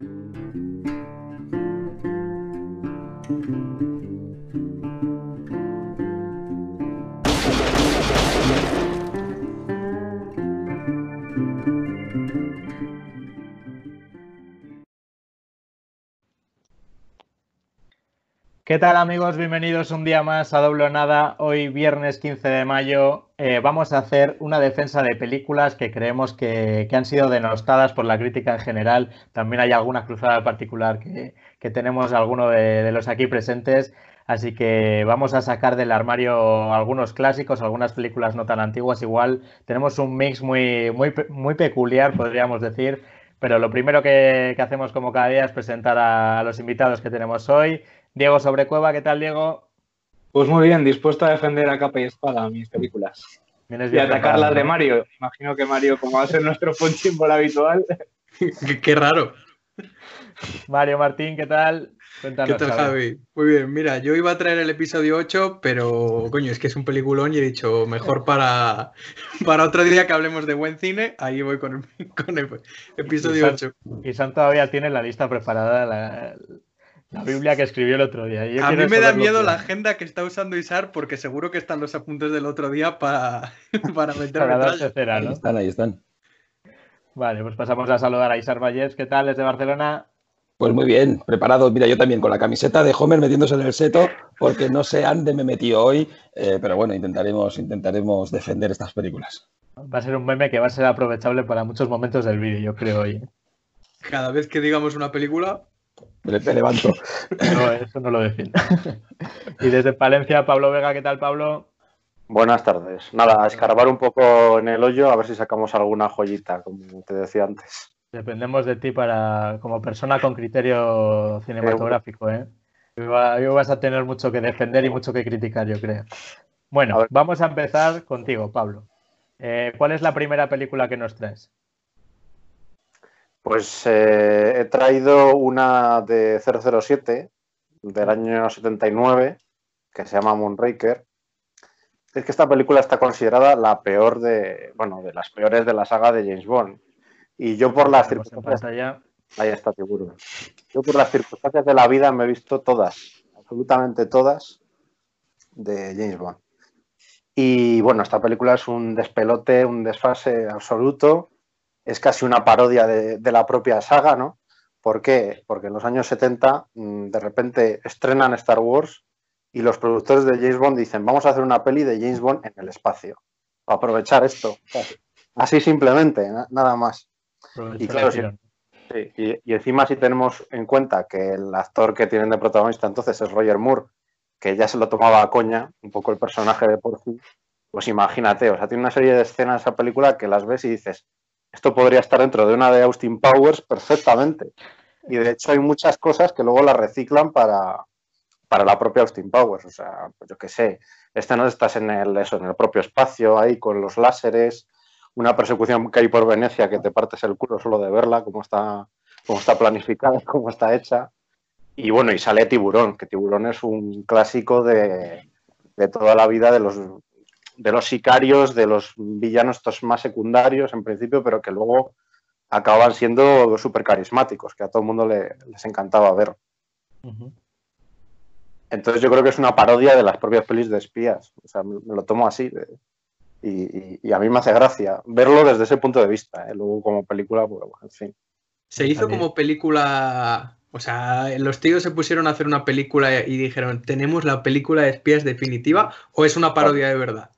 Thank you. ¿Qué tal amigos? Bienvenidos un día más a Doble Nada. Hoy viernes 15 de mayo eh, vamos a hacer una defensa de películas que creemos que, han sido denostadas por la crítica en general. También hay alguna cruzada particular que, tenemos alguno de, los aquí presentes. Así que vamos a sacar del armario algunos clásicos, algunas películas no tan antiguas. Igual tenemos un mix muy, muy, muy peculiar, podríamos decir. Pero lo primero que, hacemos como cada día es presentar a los invitados que tenemos hoy. Diego Sobrecueva, ¿qué tal, Diego? Pues muy bien, dispuesto a defender a capa y espada mis películas. y atacar las de Mario. Imagino que Mario, como va a ser nuestro punching habitual. Qué raro. Mario Martín, ¿qué tal? ¿Qué tal, Javi? Muy bien, mira, yo iba a traer el episodio 8, pero coño, es que es un peliculón y he dicho, mejor para, para otro día que hablemos de buen cine, ahí voy con el, con el episodio 8. Y San todavía tiene la lista preparada, la, la Biblia que escribió el otro día. a mí me da miedo la agenda que está usando Isar porque seguro que están los apuntes del otro día para, para meter para cera, Ahí están, ahí están. Vale, pues pasamos a saludar a Isar Vallés. ¿Qué tal desde Barcelona? Pues muy bien, preparado. Mira, yo también con la camiseta de Homer metiéndose en el seto, porque no sé dónde me metí hoy, eh, pero bueno, intentaremos, intentaremos defender estas películas. Va a ser un meme que va a ser aprovechable para muchos momentos del vídeo, yo creo hoy. ¿eh? Cada vez que digamos una película, me, levanto. No, eso no lo defiendo. y desde Palencia, Pablo Vega, ¿qué tal, Pablo? Buenas tardes. Nada, a escarbar un poco en el hoyo a ver si sacamos alguna joyita, como te decía antes. Dependemos de ti para como persona con criterio cinematográfico, ¿eh? Hoy vas a tener mucho que defender y mucho que criticar, yo creo. Bueno, vamos a empezar contigo, Pablo. Eh, ¿Cuál es la primera película que nos traes? Pues eh, he traído una de 007 del año 79 que se llama Moonraker. Es que esta película está considerada la peor de, bueno, de las peores de la saga de James Bond. Y yo por las circunstancias... Ahí está, seguro. Yo por las circunstancias de la vida me he visto todas, absolutamente todas, de James Bond. Y bueno, esta película es un despelote, un desfase absoluto es casi una parodia de, la propia saga, ¿no? ¿Por qué? Porque en los años 70 mm, de repente estrenan Star Wars y los productores de James Bond dicen, vamos a hacer una peli de James Bond en el espacio. Aprovechar esto. Así simplemente, nada más. Y claro, y, encima si tenemos en cuenta que el actor que tienen de protagonista entonces es Roger Moore, que ya se lo tomaba a coña, un poco el personaje de Porfi, pues imagínate, o sea, tiene una serie de escenas esa película que las ves y dices, esto podría estar dentro de una de Austin Powers perfectamente. Y de hecho hay muchas cosas que luego las reciclan para, para la propia Austin Powers. O sea, yo qué sé, no estás en el, eso, en el propio espacio, ahí con los láseres, una persecución que hay por Venecia que te partes el culo solo de verla, cómo está, cómo está planificada, cómo está hecha. Y bueno, y sale Tiburón, que Tiburón es un clásico de, de toda la vida de los de los sicarios, de los villanos estos más secundarios en principio, pero que luego acaban siendo súper carismáticos, que a todo el mundo les encantaba ver. Entonces yo creo que es una parodia de las propias pelis de espías. O sea, me, lo tomo así. y, a mí me hace gracia verlo desde ese punto de vista. ¿eh? Luego como película, pues en fin. Se hizo como película... O sea, los tíos se pusieron a hacer una película y dijeron, ¿tenemos la película de espías definitiva o es una parodia de verdad?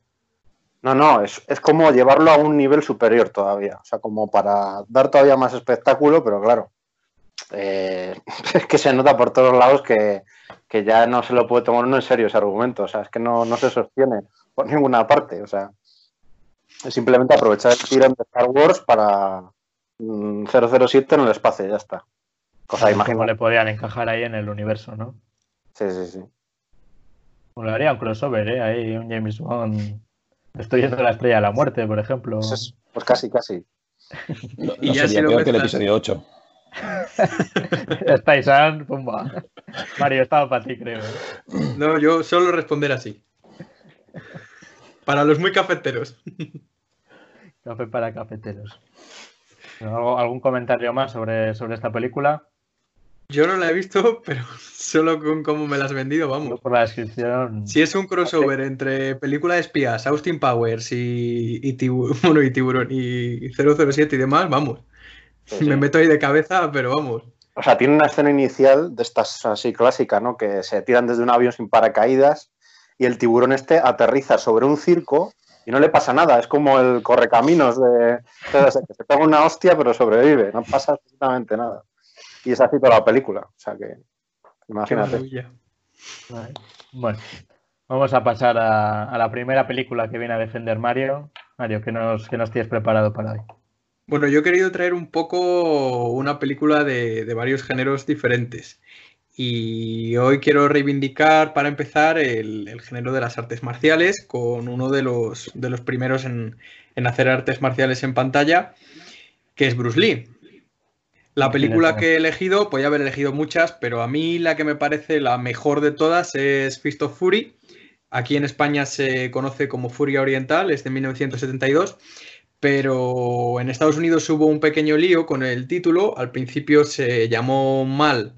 No, no, es, como llevarlo a un nivel superior todavía. O sea, como para dar todavía más espectáculo, pero claro, eh, es que se nota por todos lados que, ya no se lo puede tomar uno en serio ese argumento. O sea, es que no, se sostiene por ninguna parte. O sea, es simplemente aprovechar el tirón de Star Wars para 007 mm, en el espacio, ya está. Cosa imagino. le podían encajar ahí en el universo, ¿no? Sí, sí, sí. Bueno, haría un crossover, ¿eh? Ahí un James Bond Estoy yendo a la estrella de la muerte, por ejemplo. Pues, pues casi, casi. y ya sería peor que el episodio 8. Estáis, pumba. Mario, estaba para ti, creo. No, yo solo responder así. Para los muy cafeteros. Café para cafeteros. ¿Algún comentario más sobre, sobre esta película? Yo no la he visto, pero solo con cómo me la has vendido, vamos. Por la descripción. Si es un crossover entre película de espías, Austin Powers y, y, bueno, y Tiburón y 007 y demás, vamos. Me meto ahí de cabeza, pero vamos. O sea, tiene una escena inicial de estas así clásica, ¿no? Que se tiran desde un avión sin paracaídas y el tiburón este aterriza sobre un circo y no le pasa nada. Es como el correcaminos de. que se pega una hostia, pero sobrevive. No pasa absolutamente nada. Y es así toda la película. O sea que, imagínate. Bueno, vamos a pasar a, la primera película que viene a defender Mario. Mario, ¿qué nos, qué nos tienes preparado para hoy? Bueno, yo he querido traer un poco una película de, varios géneros diferentes. Y hoy quiero reivindicar, para empezar, el, género de las artes marciales, con uno de los, de los primeros en, en hacer artes marciales en pantalla, que es Bruce Lee. La película que he elegido, podía haber elegido muchas, pero a mí la que me parece la mejor de todas es Fist of Fury. Aquí en España se conoce como Furia Oriental, es de 1972, pero en Estados Unidos hubo un pequeño lío con el título. Al principio se llamó mal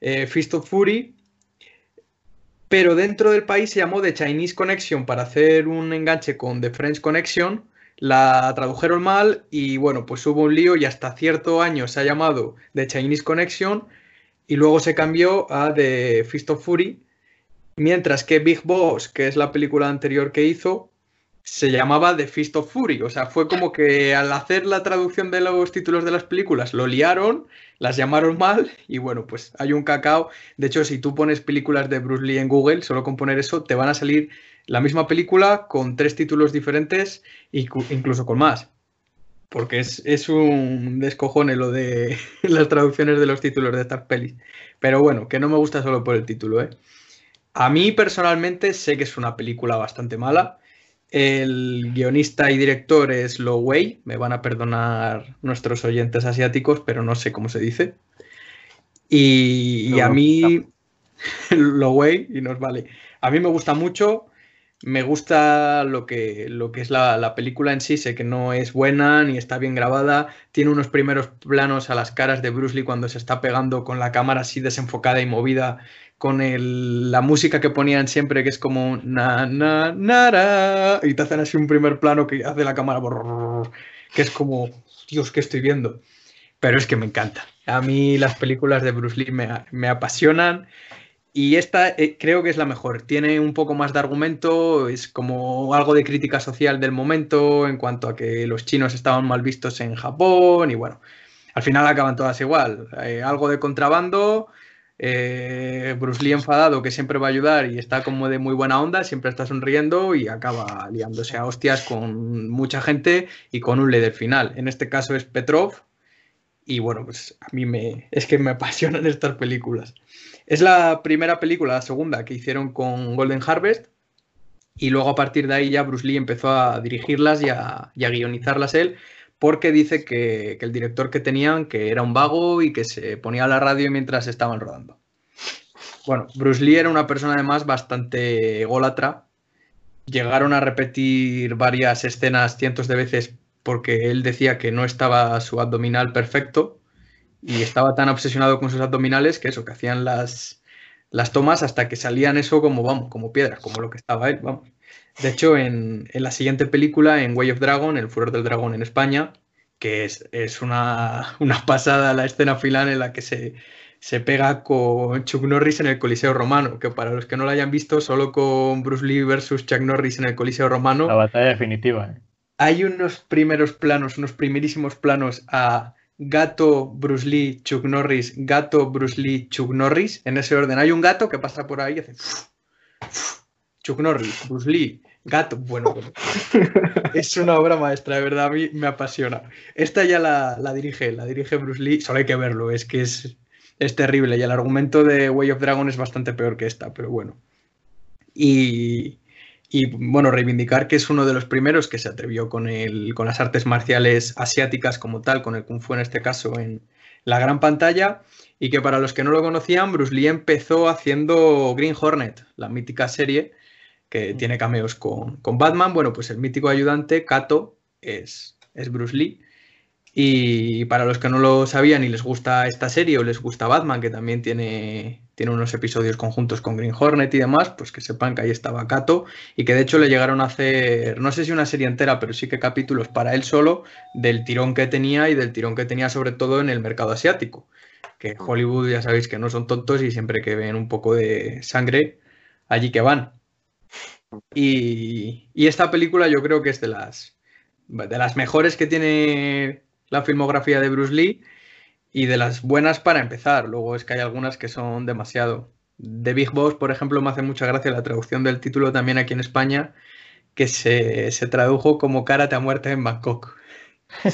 eh, Fist of Fury, pero dentro del país se llamó The Chinese Connection para hacer un enganche con The French Connection la tradujeron mal y bueno, pues hubo un lío y hasta cierto año se ha llamado The Chinese Connection y luego se cambió a The Fist of Fury, mientras que Big Boss, que es la película anterior que hizo, se llamaba The Fist of Fury. O sea, fue como que al hacer la traducción de los títulos de las películas lo liaron, las llamaron mal y bueno, pues hay un cacao. De hecho, si tú pones películas de Bruce Lee en Google, solo con poner eso, te van a salir la misma película con tres títulos diferentes e incluso con más. Porque es, un descojone lo de las traducciones de los títulos de estas pelis. Pero bueno, que no me gusta solo por el título, ¿eh? A mí personalmente sé que es una película bastante mala. El guionista y director es Lo Wei. Me van a perdonar nuestros oyentes asiáticos, pero no sé cómo se dice. Y, a mí, Lo Wei, y nos vale. A mí me gusta mucho. Me gusta lo que, lo que es la, película en sí, sé que no es buena ni está bien grabada. Tiene unos primeros planos a las caras de Bruce Lee cuando se está pegando con la cámara así desenfocada y movida, con la música que ponían siempre, que es como na, na, nara, y te hacen así un primer plano que hace la cámara, que es como, Dios, ¿qué estoy viendo? Pero es que me encanta. A mí las películas de Bruce Lee me, me apasionan y esta eh, creo que es la mejor. Tiene un poco más de argumento, es como algo de crítica social del momento en cuanto a que los chinos estaban mal vistos en Japón y bueno, al final acaban todas igual. Eh, algo de contrabando, eh, Bruce Lee enfadado que siempre va a ayudar y está como de muy buena onda, siempre está sonriendo y acaba liándose a hostias con mucha gente y con un líder final. En este caso es Petrov y bueno, pues a mí me es que me apasionan estas películas. Es la primera película, la segunda, que hicieron con Golden Harvest. Y luego a partir de ahí ya Bruce Lee empezó a dirigirlas y a, guionizarlas él, porque dice que, el director que tenían, que era un vago y que se ponía a la radio mientras estaban rodando. Bueno, Bruce Lee era una persona además bastante ególatra. Llegaron a repetir varias escenas cientos de veces porque él decía que no estaba su abdominal perfecto y estaba tan obsesionado con sus abdominales que eso, que hacían las, las tomas hasta que salían eso como, vamos, como piedras, como lo que estaba él, vamos. De hecho, en, la siguiente película, en Way of Dragon, El Furor del Dragón en España, que es, una, pasada la escena final en la que se, se pega con Chuck Norris en el Coliseo Romano, que para los que no lo hayan visto, solo con Bruce Lee versus Chuck Norris en el Coliseo Romano. La batalla definitiva. ¿eh? Hay unos primeros planos, unos primerísimos planos a gato Bruce Lee, Chuck Norris, gato Bruce Lee, Chuck Norris, en ese orden. Hay un gato que pasa por ahí y hace Chuck Norris, Bruce Lee, gato. Bueno, es una obra maestra, de verdad, a mí me apasiona. Esta ya la, la dirige, la dirige Bruce Lee, solo hay que verlo, es que es, es terrible y el argumento de Way of Dragon es bastante peor que esta, pero bueno. Y, y bueno, reivindicar que es uno de los primeros que se atrevió con, el, con las artes marciales asiáticas como tal, con el kung fu en este caso en la gran pantalla, y que para los que no lo conocían, Bruce Lee empezó haciendo Green Hornet, la mítica serie que mm. tiene cameos con, Batman. Bueno, pues el mítico ayudante, Kato, es, es Bruce Lee. Y para los que no lo sabían y les gusta esta serie o les gusta Batman, que también tiene, tiene unos episodios conjuntos con Green Hornet y demás, pues que sepan que ahí estaba Kato y que de hecho le llegaron a hacer, no sé si una serie entera, pero sí que capítulos para él solo del tirón que tenía y del tirón que tenía sobre todo en el mercado asiático. Que Hollywood ya sabéis que no son tontos y siempre que ven un poco de sangre, allí que van. Y, y esta película yo creo que es de las, de las mejores que tiene la filmografía de Bruce Lee y de las buenas para empezar. Luego es que hay algunas que son demasiado. De Big Boss, por ejemplo, me hace mucha gracia la traducción del título también aquí en España, que se, tradujo como Karate a muerte en Bangkok.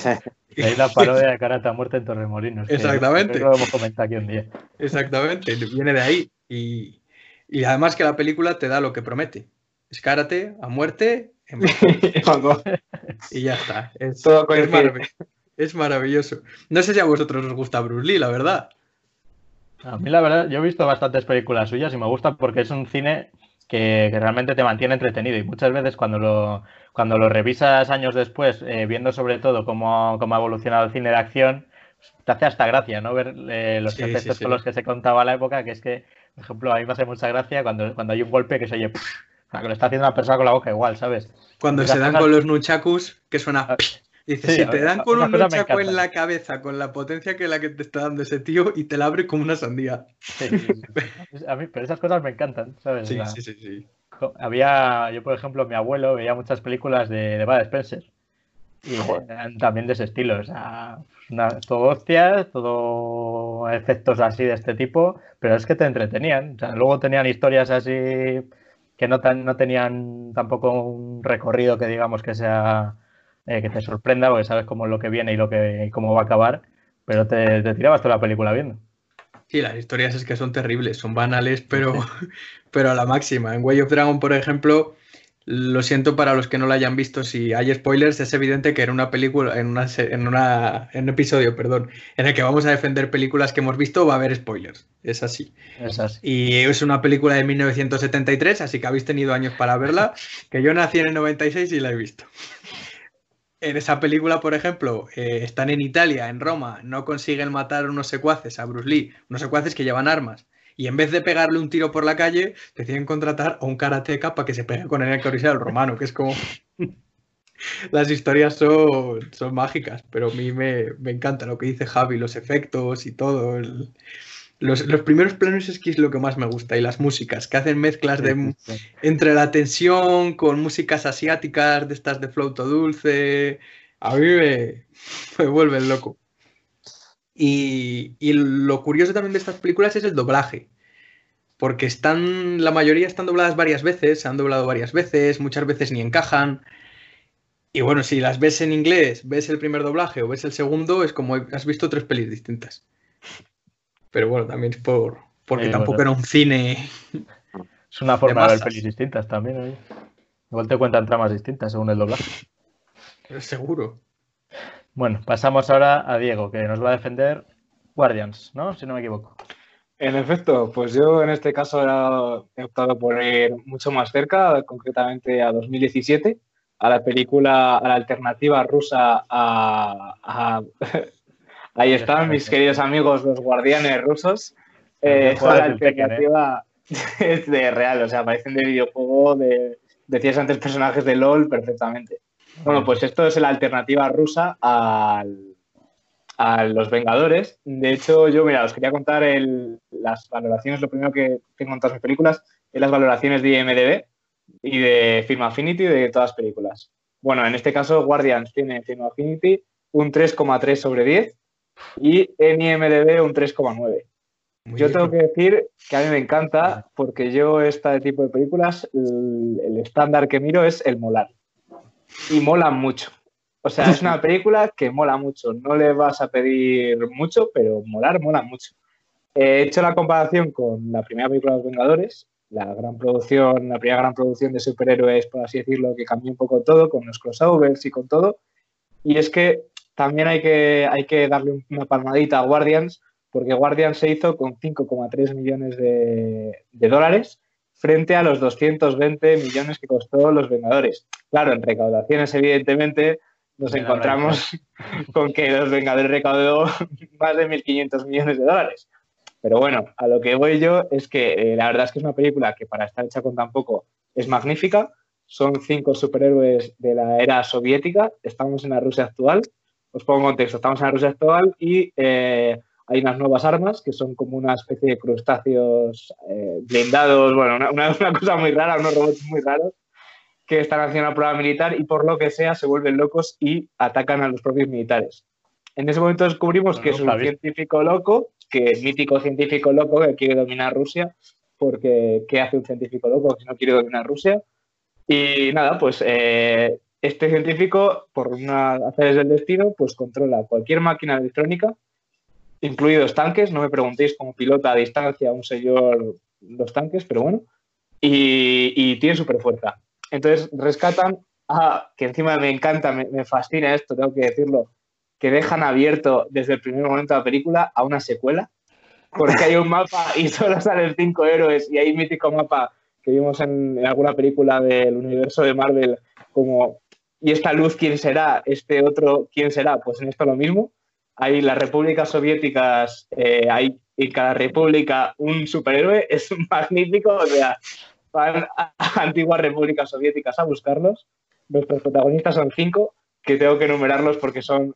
Ahí la parodia de Karate a muerte en Torremolinos. Exactamente. lo hemos comentado aquí un día. Exactamente, viene de ahí. Y, y, además que la película te da lo que promete. Es karate a muerte en Bangkok. y ya está. Es, Todo es es maravilloso. No sé si a vosotros os gusta Bruce Lee, la verdad. A mí, la verdad, yo he visto bastantes películas suyas y me gusta porque es un cine que, realmente te mantiene entretenido. Y muchas veces cuando lo, cuando lo revisas años después, eh, viendo sobre todo cómo, ha evolucionado el cine de acción, te hace hasta gracia, ¿no? Ver eh, los efectos con los que se contaba a la época, que es que, por ejemplo, a mí me hace mucha gracia cuando, cuando hay un golpe que se oye, que lo está haciendo una persona con la boca igual, ¿sabes? Cuando se dan con los nunchakus, que suena... Dice, si te dan con un luchaco en la cabeza con la potencia que la que te está dando ese tío y te la abre como una sandía. a mí, pero esas cosas me encantan, ¿sabes? Sí, sí, sí, sí. Había, yo por ejemplo, mi abuelo veía muchas películas de, de Bad Spencer. Y también de ese estilo, o sea, todo hostias, todo efectos así de este tipo, pero es que te entretenían. O sea, luego tenían historias así que no, tan, no tenían tampoco un recorrido que digamos que sea eh, que te sorprenda porque sabes cómo es lo que viene y lo que cómo va a acabar, pero te, te tirabas toda la película viendo. Sí, las historias es que son terribles, son banales, pero, pero a la máxima. En Way of Dragon, por ejemplo, lo siento para los que no la hayan visto, si hay spoilers, es evidente que en una película, en, una, en, una, en un episodio, perdón, en el que vamos a defender películas que hemos visto, va a haber spoilers. Es así. Es así. Y es una película de 1973, así que habéis tenido años para verla, que yo nací en el 96 y la he visto en esa película, por ejemplo, eh, están en Italia, en Roma, no consiguen matar unos secuaces a Bruce Lee, unos secuaces que llevan armas. Y en vez de pegarle un tiro por la calle, deciden contratar a un karateca para que se pegue con el coliseo romano, que es como... Las historias son, son mágicas, pero a mí me, me, encanta lo que dice Javi, los efectos y todo. Los, primeros planos es que es lo que más me gusta y las músicas, que hacen mezclas de, entre la tensión con músicas asiáticas, de estas de flauto dulce. A mí me, me vuelven loco. Y, y, lo curioso también de estas películas es el doblaje. Porque están, la mayoría están dobladas varias veces, se han doblado varias veces, muchas veces ni encajan. Y bueno, si las ves en inglés, ves el primer doblaje o ves el segundo, es como has visto tres pelis distintas. Pero bueno, también es por, porque tampoco era un cine. Es una forma de, ver pelis distintas también. Igual te cuentan tramas distintas según el doblaje. Seguro. Bueno, pasamos ahora a Diego, que nos va a defender Guardians, ¿no? Si no me equivoco. En efecto, pues yo en este caso he optado por ir mucho más cerca, concretamente a 2017, a la película, a la alternativa rusa a Ahí están mis queridos amigos, los guardianes rusos. Eh, la alternativa es de real, o sea, parecen de videojuego, de, decías antes personajes de LOL perfectamente. Bueno, pues esto es la alternativa rusa a los Vengadores. De hecho, yo, mira, os quería contar las valoraciones, lo primero que tengo en todas mis películas es las valoraciones de IMDB y de Film Affinity de todas las películas. Bueno, en este caso, Guardians tiene Film Affinity un 3,3 sobre 10 y en IMDB un 3,9. Yo tengo que decir que a mí me encanta porque yo este tipo de películas, el, estándar que miro es el molar. Y mola mucho. O sea, es una película que mola mucho. No le vas a pedir mucho, pero molar mola mucho. He hecho la comparación con la primera película de los Vengadores, la gran producción, la primera gran producción de superhéroes, por así decirlo, que cambió un poco todo, con los crossovers y con todo. Y es que también hay que, hay que darle una palmadita a Guardians, porque Guardians se hizo con 5,3 millones de, dólares frente a los 220 millones que costó Los Vengadores. Claro, en recaudaciones, evidentemente, nos Me encontramos con que los Vengadores recaudó más de 1.500 millones de dólares. Pero bueno, a lo que voy yo es que eh, la verdad es que es una película que para estar hecha con tan poco es magnífica. Son cinco superhéroes de la era soviética. Estamos en la Rusia actual. Os pongo en contexto. Estamos en la Rusia actual y eh, hay unas nuevas armas que son como una especie de crustáceos eh, blindados. Bueno, una, una- una cosa muy rara, unos robots muy raros que están haciendo una prueba militar y por lo que sea se vuelven locos y atacan a los propios militares. En ese momento descubrimos No, que es un científico loco, que es mítico científico loco que quiere dominar Rusia, porque ¿qué hace un científico loco si no quiere dominar Rusia? Y nada, pues eh, este científico, por una haceres del destino, pues controla cualquier máquina electrónica, incluidos tanques, no me preguntéis cómo pilota a distancia un señor los tanques, pero bueno, y, y tiene super fuerza. Entonces rescatan a, que encima me encanta, me, fascina esto, tengo que decirlo, que dejan abierto desde el primer momento de la película a una secuela, porque hay un mapa y solo salen cinco héroes y hay un mítico mapa que vimos en alguna película del universo de Marvel como ¿y esta luz quién será? ¿Este otro quién será? Pues en esto lo mismo. Hay las repúblicas soviéticas, eh, hay en cada república un superhéroe, es magnífico, o sea, van a antiguas repúblicas soviéticas a buscarlos. Nuestros protagonistas son cinco, que tengo que enumerarlos porque son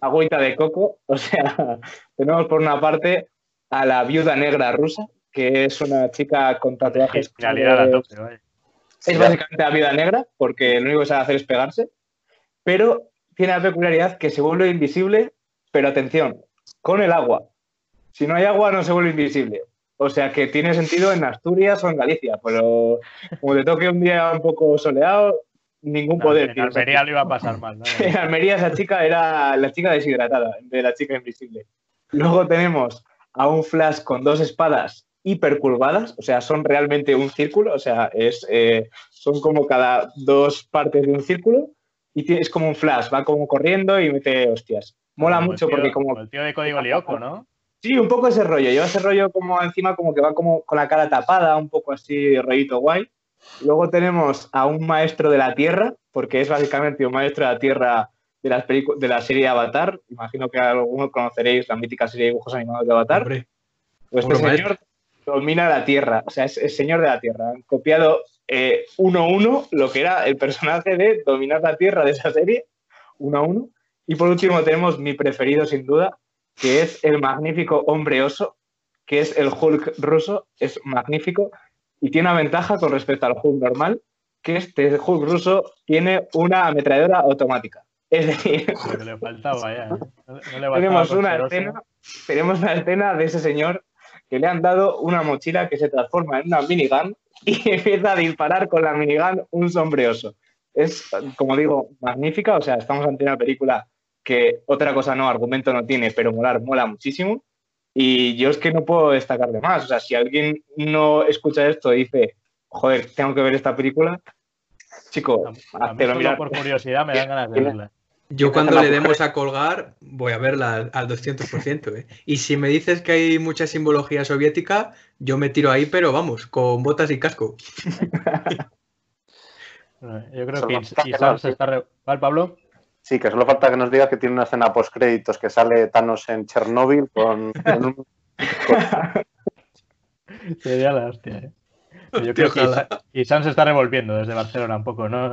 agüita de coco. O sea, tenemos por una parte a la viuda negra rusa, que es una chica con tatuajes. Realidad a eh. Es básicamente la vida negra, porque lo único que sabe hacer es pegarse, pero tiene la peculiaridad que se vuelve invisible, pero atención, con el agua. Si no hay agua, no se vuelve invisible. O sea que tiene sentido en Asturias o en Galicia, pero como te toque un día un poco soleado, ningún No, poder. en tío. Almería lo iba a pasar mal. ¿no? En Almería esa chica era la chica deshidratada, de la chica invisible. Luego tenemos a un Flash con dos espadas hipercurvadas, o sea, son realmente un círculo, o sea, es, eh, son como cada dos partes de un círculo y tienes como un Flash, va como corriendo y mete hostias. Mola Como el mucho tío- porque como... el tío de código lioco, ¿no? Sí, un poco ese rollo. Lleva ese rollo como encima, como que va como con la cara tapada, un poco así, rollito guay. Luego tenemos a un maestro de la Tierra, porque es básicamente un maestro de la Tierra de, las de la serie Avatar. Imagino que algunos conoceréis la mítica serie de dibujos animados de Avatar. Hombre, Pues este señor domina la Tierra, o sea, es el señor de la Tierra. Han copiado eh, uno a uno lo que era el personaje de dominar la Tierra de esa serie, uno a uno. Y por último tenemos mi preferido sin duda, que es el magnífico hombre oso, que es el Hulk ruso, es magnífico y tiene una ventaja con respecto al Hulk normal, que este Hulk ruso tiene una ametralladora automática. Es decir, le faltaba ya. ¿eh? No, le tenemos una escena, tenemos una escena de ese señor que le han dado una mochila que se transforma en una minigun y empieza a disparar con la minigun un sombreoso. Es, como digo, magnífica. O sea, estamos ante una película que otra cosa no, argumento no tiene, pero molar mola muchísimo. Y yo es que no puedo destacar de más. O sea, si alguien no escucha esto y dice, joder, tengo que ver esta película, chico, A, a mí solo mirar. por curiosidad me dan ganas de verla. Yo cuando le demos a colgar voy a verla al, al 200%. ¿eh? Y si me dices que hay mucha simbología soviética, yo me tiro ahí, pero vamos, con botas y casco. Yo creo Solo que se está... re- ¿Vale, Pablo? Sí, que solo falta que nos diga que tiene una escena post créditos que sale Thanos en Chernóbil con, Sería la hostia, ¿eh? Yo creo que ojalá. Isan se está revolviendo desde Barcelona un poco, ¿no?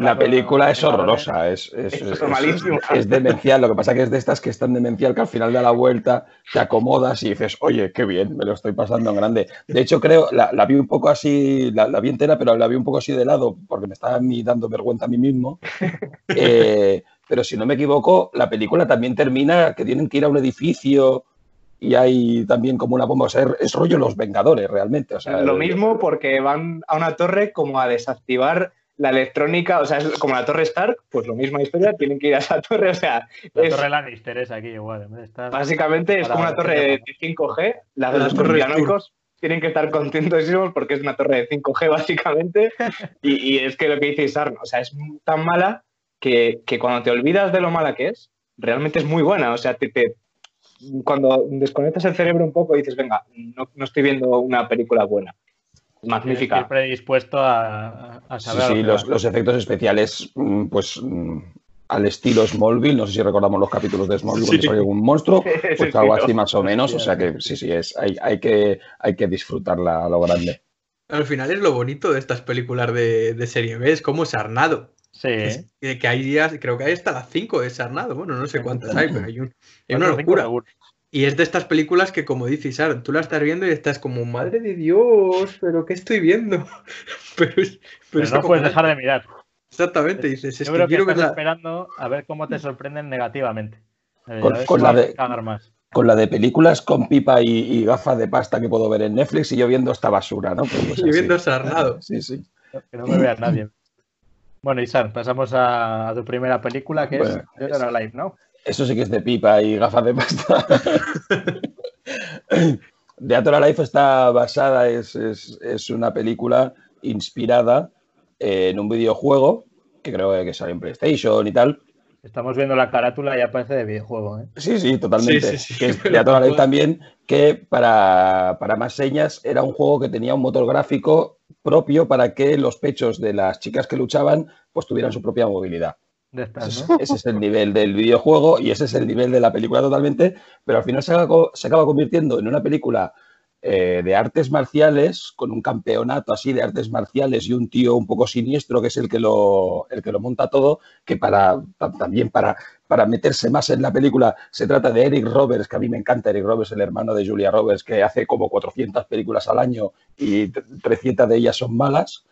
La, película es horrorosa, es, es, Es es- es- es demencial. Lo que pasa que es de estas que están demencial que al final da la vuelta, te acomodas y dices, oye, qué bien, me lo estoy pasando en grande. De hecho, creo, la, la vi un poco así, la, la vi entera, pero la vi un poco así de lado porque me estaba a mí dando vergüenza a mí mismo. Eh, pero si no me equivoco, la película también termina que tienen que ir a un edificio y hay también como una bomba. O sea, es rollo Los Vengadores realmente. O sea, Lo mismo porque van a una torre como a desactivar la electrónica, o sea, es como la torre Stark, pues lo misma historia, tienen que ir a esa torre, o sea, La es- Torre Lannister es aquí igual. estar- básicamente es como una torre de pasa. 5G, la La de los conspiranoicos tienen que estar contentísimos porque es una torre de 5G básicamente, y, y es que lo que dice Isarno, o sea, es tan mala que, que cuando te olvidas de lo mala que es, realmente es muy buena, o sea, te, te- cuando desconectas el cerebro un poco y dices, venga, no, no estoy viendo una película buena. magnífica. Estoy predispuesto a, a Sí, saber. sí, lo que los, los efectos especiales, mm, pues mm, al estilo Smallville, no sé si recordamos los capítulos de Smallville cuando Sí. salió algún monstruo, pues algo así más o menos, o sea que sí, sí, es, hay, hay que, hay que disfrutarla a lo grande. Al final es lo bonito de estas películas de, de serie B, es como Sarnado. Sí. Es que, que hay días, creo que hay hasta las 5 de Sarnado. Bueno, no sé cuántas hay, pero hay, un, hay una locura. seguro. Y es de estas películas que, como dice Isar, tú la estás viendo y estás como, madre de Dios, pero ¿qué estoy viendo? pero es, pero Pero es no puedes dejar de mirar. Exactamente, dices, es Yo que creo que quiero estás verla. esperando a ver cómo te sorprenden negativamente. Eh, Con- la de- cagar más. Con la de películas con pipa y, y gafas de pasta que puedo ver en Netflix y yo viendo esta basura, ¿no? Pues, pues Y así. viendo Sarnado. Sí, sí. Que no me vea nadie. Bueno, Isar, pasamos a, tu primera película que Bueno, es Dead or Alive, ¿no? Eso sí que es de pipa y gafas de pasta. Dead or Alive está basada, es, es- es una película inspirada en un videojuego que creo que sale en PlayStation y tal. Estamos viendo la carátula y ya parece de videojuego, ¿eh? Sí, sí, totalmente. Sí, sí, sí, que es pero Dead or Alive todo- también, que para, para más señas era un juego que tenía un motor gráfico propio para que los pechos de las chicas que luchaban pues tuvieran su propia movilidad. Ese, ¿no? ese es el nivel del videojuego y ese es el nivel de la película totalmente, pero al final se acaba, se acaba convirtiendo en una película eh, de artes marciales, con un campeonato así de artes marciales y un tío un poco siniestro que es el que lo, el que lo monta todo, que para ta- también para, para meterse más en la película se trata de Eric Roberts, que a mí me encanta Eric Roberts, el hermano de Julia Roberts, que hace como 400 películas al año y 300 de ellas son malas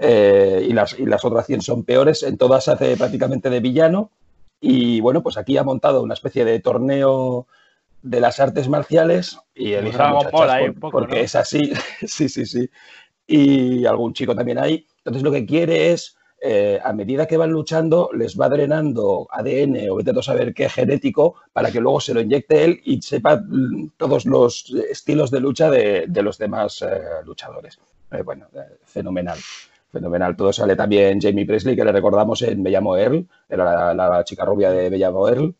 eh, y, las, y las otras 100 son peores. En todas hace prácticamente de villano. Y bueno, pues aquí ha montado una especie de torneo de las artes marciales y Como elige a Dragon muchachas Ball ahí por- un poco, porque ¿no? es así. sí, sí, sí. Y algún chico también hay. Entonces lo que quiere es, eh, a medida que van luchando, les va drenando ADN o vete a saber qué genético para que luego se lo inyecte él y sepa mm, todos los estilos de lucha de, de los demás eh, luchadores. Eh, bueno, eh, fenomenal. Fenomenal. Todo sale también Jamie Presley, que le recordamos en Me llamo Earl, era la, la chica rubia de Me llamo Earl.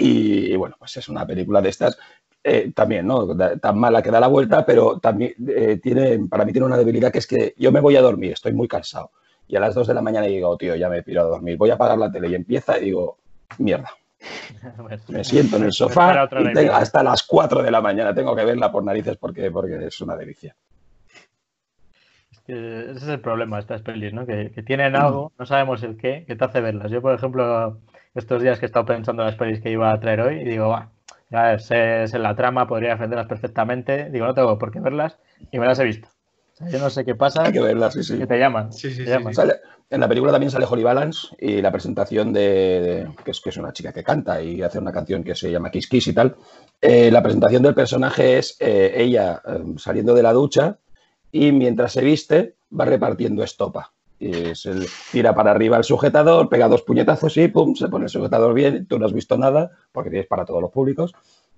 Y, bueno, pues es una película de estas eh, también, ¿no? Tan mala que da la vuelta, pero también eh, tiene, para mí tiene una debilidad que es que yo me voy a dormir, estoy muy cansado. Y a las 2 de la mañana digo, tío, ya me piro a dormir, voy a apagar la tele y empieza y digo, mierda, me siento en el sofá y tengo- hasta las 4 de la mañana tengo que verla por narices porque, porque es una delicia. Es que ese es el problema de estas pelis, ¿no? Que, que tienen algo, no sabemos el qué, que te hace verlas. Yo, por ejemplo, estos días que he estado pensando en las pelis que iba a traer hoy, y digo, va, ya sé, sé la trama, podría defenderlas perfectamente. Digo, no tengo por qué verlas, y me las he visto. O sea, yo no sé qué pasa, Hay que verla, sí, sí. que te llaman. Sí, sí, te sí, llaman. sí. Sale- en la película también sale Holly Balance y la presentación de, de- que, es, que es una chica que canta y hace una canción que se llama Kiss Kiss y tal. Eh, la presentación del personaje es eh, ella eh, saliendo de la ducha y mientras se viste va repartiendo estopa. Y es el- tira para arriba el sujetador, pega dos puñetazos y pum, se pone el sujetador bien. Tú no has visto nada porque tienes para todos los públicos.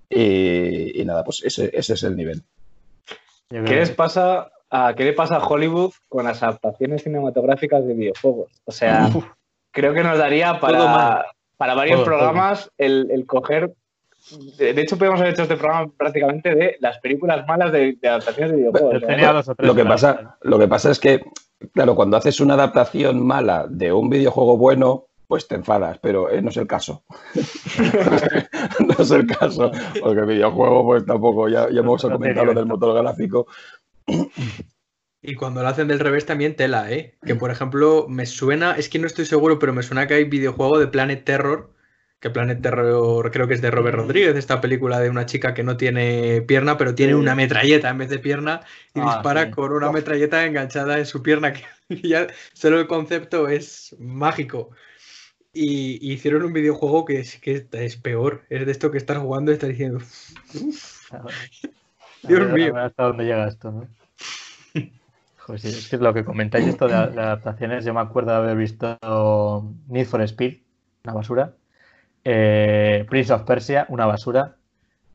Y, y nada, pues ese, ese es el nivel. ¿Qué les pasa a, ¿Qué le pasa a Hollywood con las adaptaciones cinematográficas de videojuegos? O sea, creo que nos daría para, para varios Todo, programas El, el coger. De, hecho, podemos haber hecho este programa prácticamente de las películas malas de, de adaptaciones de videojuegos. Yo O sea, tenía dos o tres Lo que, pasa, lo que pasa es que, claro, cuando haces una adaptación mala de un videojuego bueno, pues te enfadas, pero eh, no es el caso. no es el caso, porque el videojuego, pues tampoco, ya, ya hemos comentado lo del motor gráfico. Y cuando lo hacen del revés también tela, ¿eh? Que por ejemplo me suena, es que no estoy seguro, pero me suena que hay videojuego de Planet Terror, que Planet Terror creo que es de Robert Rodríguez, esta película de una chica que no tiene pierna, pero tiene una metralleta en vez de pierna y Ah, dispara sí. con una metralleta enganchada en su pierna, que ya solo el concepto es mágico. Y, y hicieron un videojuego que es, que es peor, es de esto que estás jugando y estás diciendo, "Uf, A ver, Dios a ver, mío. a ver hasta dónde llega esto, ¿no? Sí, es que lo que comentáis esto de, de adaptaciones, yo me acuerdo de haber visto Need for Speed, una basura, eh, Prince of Persia, una basura,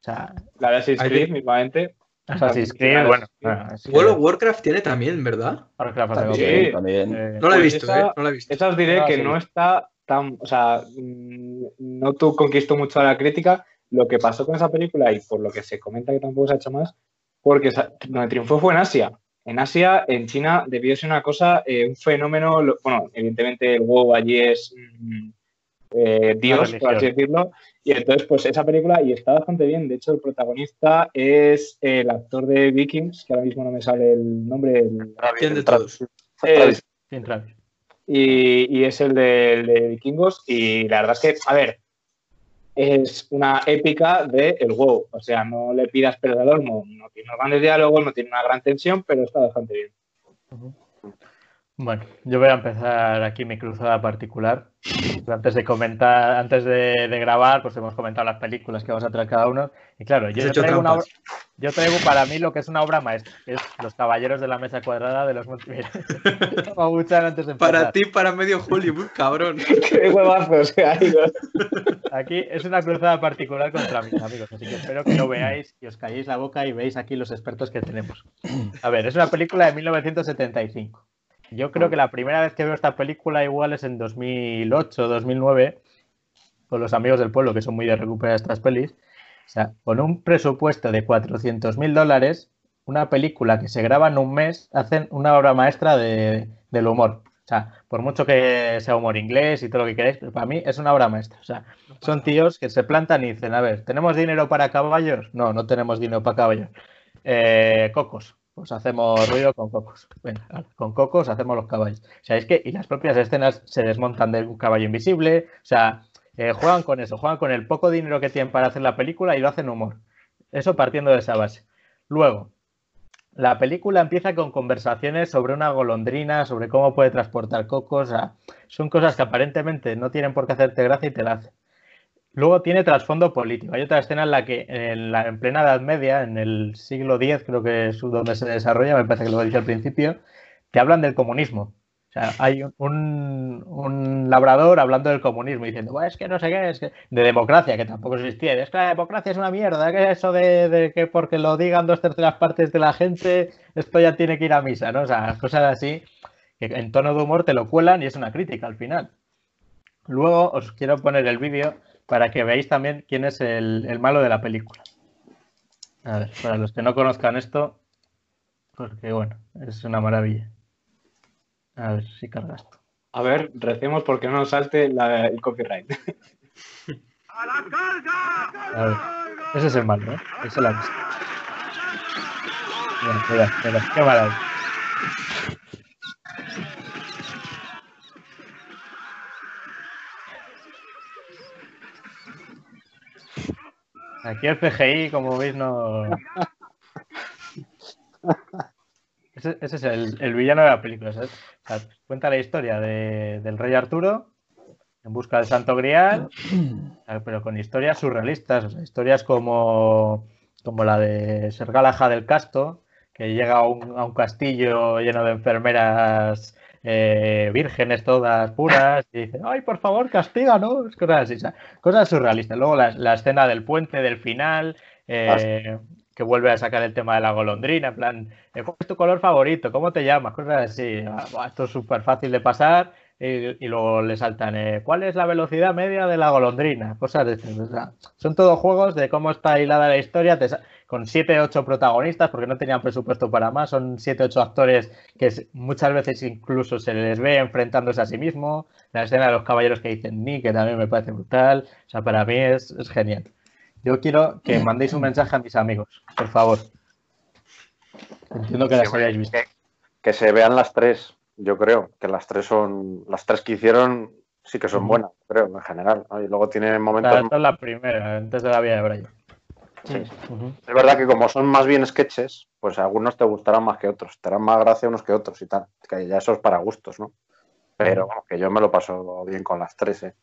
o sea, La de Assassin's Creed, mismamente. Assassin's Sí, Creed, bueno, sí. ah, World of Warcraft tiene también, ¿verdad? Warcraft También, poco. también. Eh, No la he visto, esa- ¿eh? No la he visto. Esa os diré Ah, que sí. no está tan. O sea, mm, no tú conquistó mucho a la crítica. Lo que pasó con esa película y por lo que se comenta que tampoco se ha hecho más, porque donde triunfó fue en Asia. en Asia, en China, debió ser una cosa, eh, un fenómeno, bueno, evidentemente el WoW allí es mm, eh, Dios, por así decirlo, y entonces pues esa película, y está bastante bien, de hecho el protagonista es el actor de Vikings, que ahora mismo no me sale el nombre, el- ¿Quién de todos? es- Travis. y, y es el de, el de Vikingos. Y la verdad es que, a ver, es una épica de el WoW. O sea, no le pidas al olmo. No tiene unos grandes diálogos, no tiene una gran tensión, pero está bastante bien. Bueno, yo voy a empezar aquí mi cruzada particular. Antes de comentar, antes de, de grabar, pues hemos comentado las películas que vamos a traer cada uno. Y claro, yo traigo, una obra- yo traigo para mí lo que es una obra maestra, que es Los Caballeros de la Mesa Cuadrada de los Monty Vamos a buchar antes de empezar. Para ti, para medio Hollywood, cabrón. ¡Qué huevazos! ahí los- Aquí es una cruzada particular contra mis amigos, así que espero que lo veáis y os calléis la boca y veáis aquí los expertos que tenemos. A ver, es una película de 1975. Yo creo que la primera vez que veo esta película igual es en 2008, 2009, con los amigos del pueblo, que son muy de recuperar estas pelis. O sea, con un presupuesto de 400 mil dólares, una película que se graba en un mes, hacen una obra maestra de- del humor. O sea, por mucho que sea humor inglés y todo lo que queráis, pero para mí es una obra maestra. O sea, son tíos que se plantan y dicen, a ver, ¿tenemos dinero para caballos? No, no tenemos dinero para caballos. Eh, cocos, pues hacemos ruido con cocos. Venga, con cocos hacemos los caballos. O sea, es que, y las propias escenas se desmontan de un caballo invisible. O sea, eh, juegan con eso, juegan con el poco dinero que tienen para hacer la película y lo hacen humor. Eso partiendo de esa base. Luego, la película empieza con conversaciones sobre una golondrina, sobre cómo puede transportar cocos. o sea, son cosas que aparentemente no tienen por qué hacerte gracia y te la hacen. Luego tiene trasfondo político. Hay otra escena en la que en, la, en plena Edad Media, en el siglo X, creo que es donde se desarrolla, me parece que lo dice al principio, te hablan del comunismo. O sea, hay un, labrador hablando del comunismo diciendo, "Buah, es que no sé qué, es que de democracia, que tampoco existía. Es que la democracia es una mierda, que eso de, de que porque lo digan dos terceras partes de la gente, esto ya tiene que ir a misa, ¿no? O sea, cosas así que en tono de humor te lo cuelan y es una crítica al final. Luego os quiero poner el vídeo para que veáis también quién es el, el malo de la película. A ver, para los que no conozcan esto, porque bueno, es una maravilla. A ver si carga esto. A ver, recemos porque no nos salte la- el copyright. A ver, ese es el malo, ¿eh? Ese lo ha visto. Mira, mira, mira, qué maravilla. Aquí el CGI, como veis, no. Ese, es el, villano de la película. O sea, cuenta la historia de- del rey Arturo en busca del Santo Grial, pero con historias surrealistas, historias como, como la de Ser Galahad del Casto, que llega a un, a un castillo lleno de enfermeras eh, vírgenes todas puras y dice, ay, por favor, castíganos, cosas así, cosas surrealistas. Luego la, la escena del puente del final, eh, que vuelve a sacar el tema de la golondrina, en plan, eh, ¿cuál es tu color favorito? ¿Cómo te llamas? Cosas así. Ah, Esto es súper fácil de pasar y, y luego le saltan, eh, ¿cuál es la velocidad media de la golondrina? Cosas de estas. o sea, son todos juegos de cómo está hilada la historia, te con 7 8 protagonistas, porque no tenían presupuesto para más, son 7 8 actores que muchas veces incluso se les ve enfrentándose a sí mismo. La escena de los caballeros que dicen ni, que también me parece brutal. O sea, para mí es, es genial. Yo quiero que mandéis un mensaje a mis amigos, por favor. Entiendo que las Sí, hayáis visto. que, que se vean las tres, yo creo, que las tres son, las tres que hicieron sí que son buenas, creo, en general. ¿no? Y luego tienen O momentos... esta es la primera, antes de la vida de Brian. Es verdad que como son más bien sketches, pues algunos te gustarán más que otros, te harán más gracia unos que otros y tal. Que ya eso es para gustos, ¿no? Pero que yo me lo paso bien con las tres, ¿eh?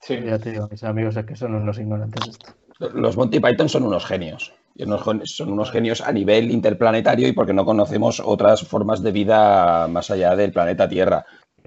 Sí. Ya te digo, mis amigos es que son unos ignorantes de esto. Los Monty Python son unos genios. Son unos genios a nivel interplanetario y porque no conocemos otras formas de vida más allá del planeta Tierra.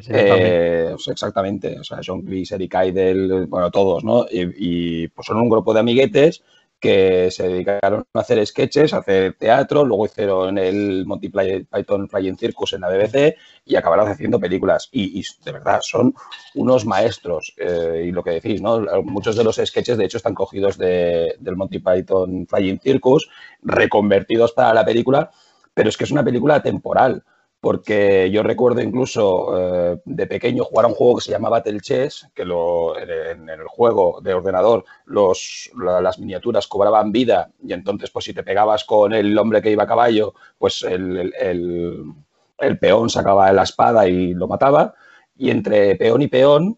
Eh, sea, exactamente. O sea, John Cleese, Eric Idle, bueno, todos, ¿no? Y, y, pues son un grupo de amiguetes que se dedicaron a hacer sketches, a hacer teatro, luego hicieron el Monty Python Flying Circus en la BBC y acabaron haciendo películas. Y, de verdad, son unos maestros. Eh, y lo que decís, ¿no? Muchos de los sketches, de hecho, están cogidos de- del Monty Python Flying Circus, reconvertidos para la película. pero es que es una película temporal porque yo recuerdo incluso eh, de pequeño jugar a un juego que se llama Battle Chess, que lo, en, el juego de ordenador los, las miniaturas cobraban vida y entonces pues si te pegabas con el hombre que iba a caballo, pues el, el peón sacaba la espada y lo mataba y entre peón y peón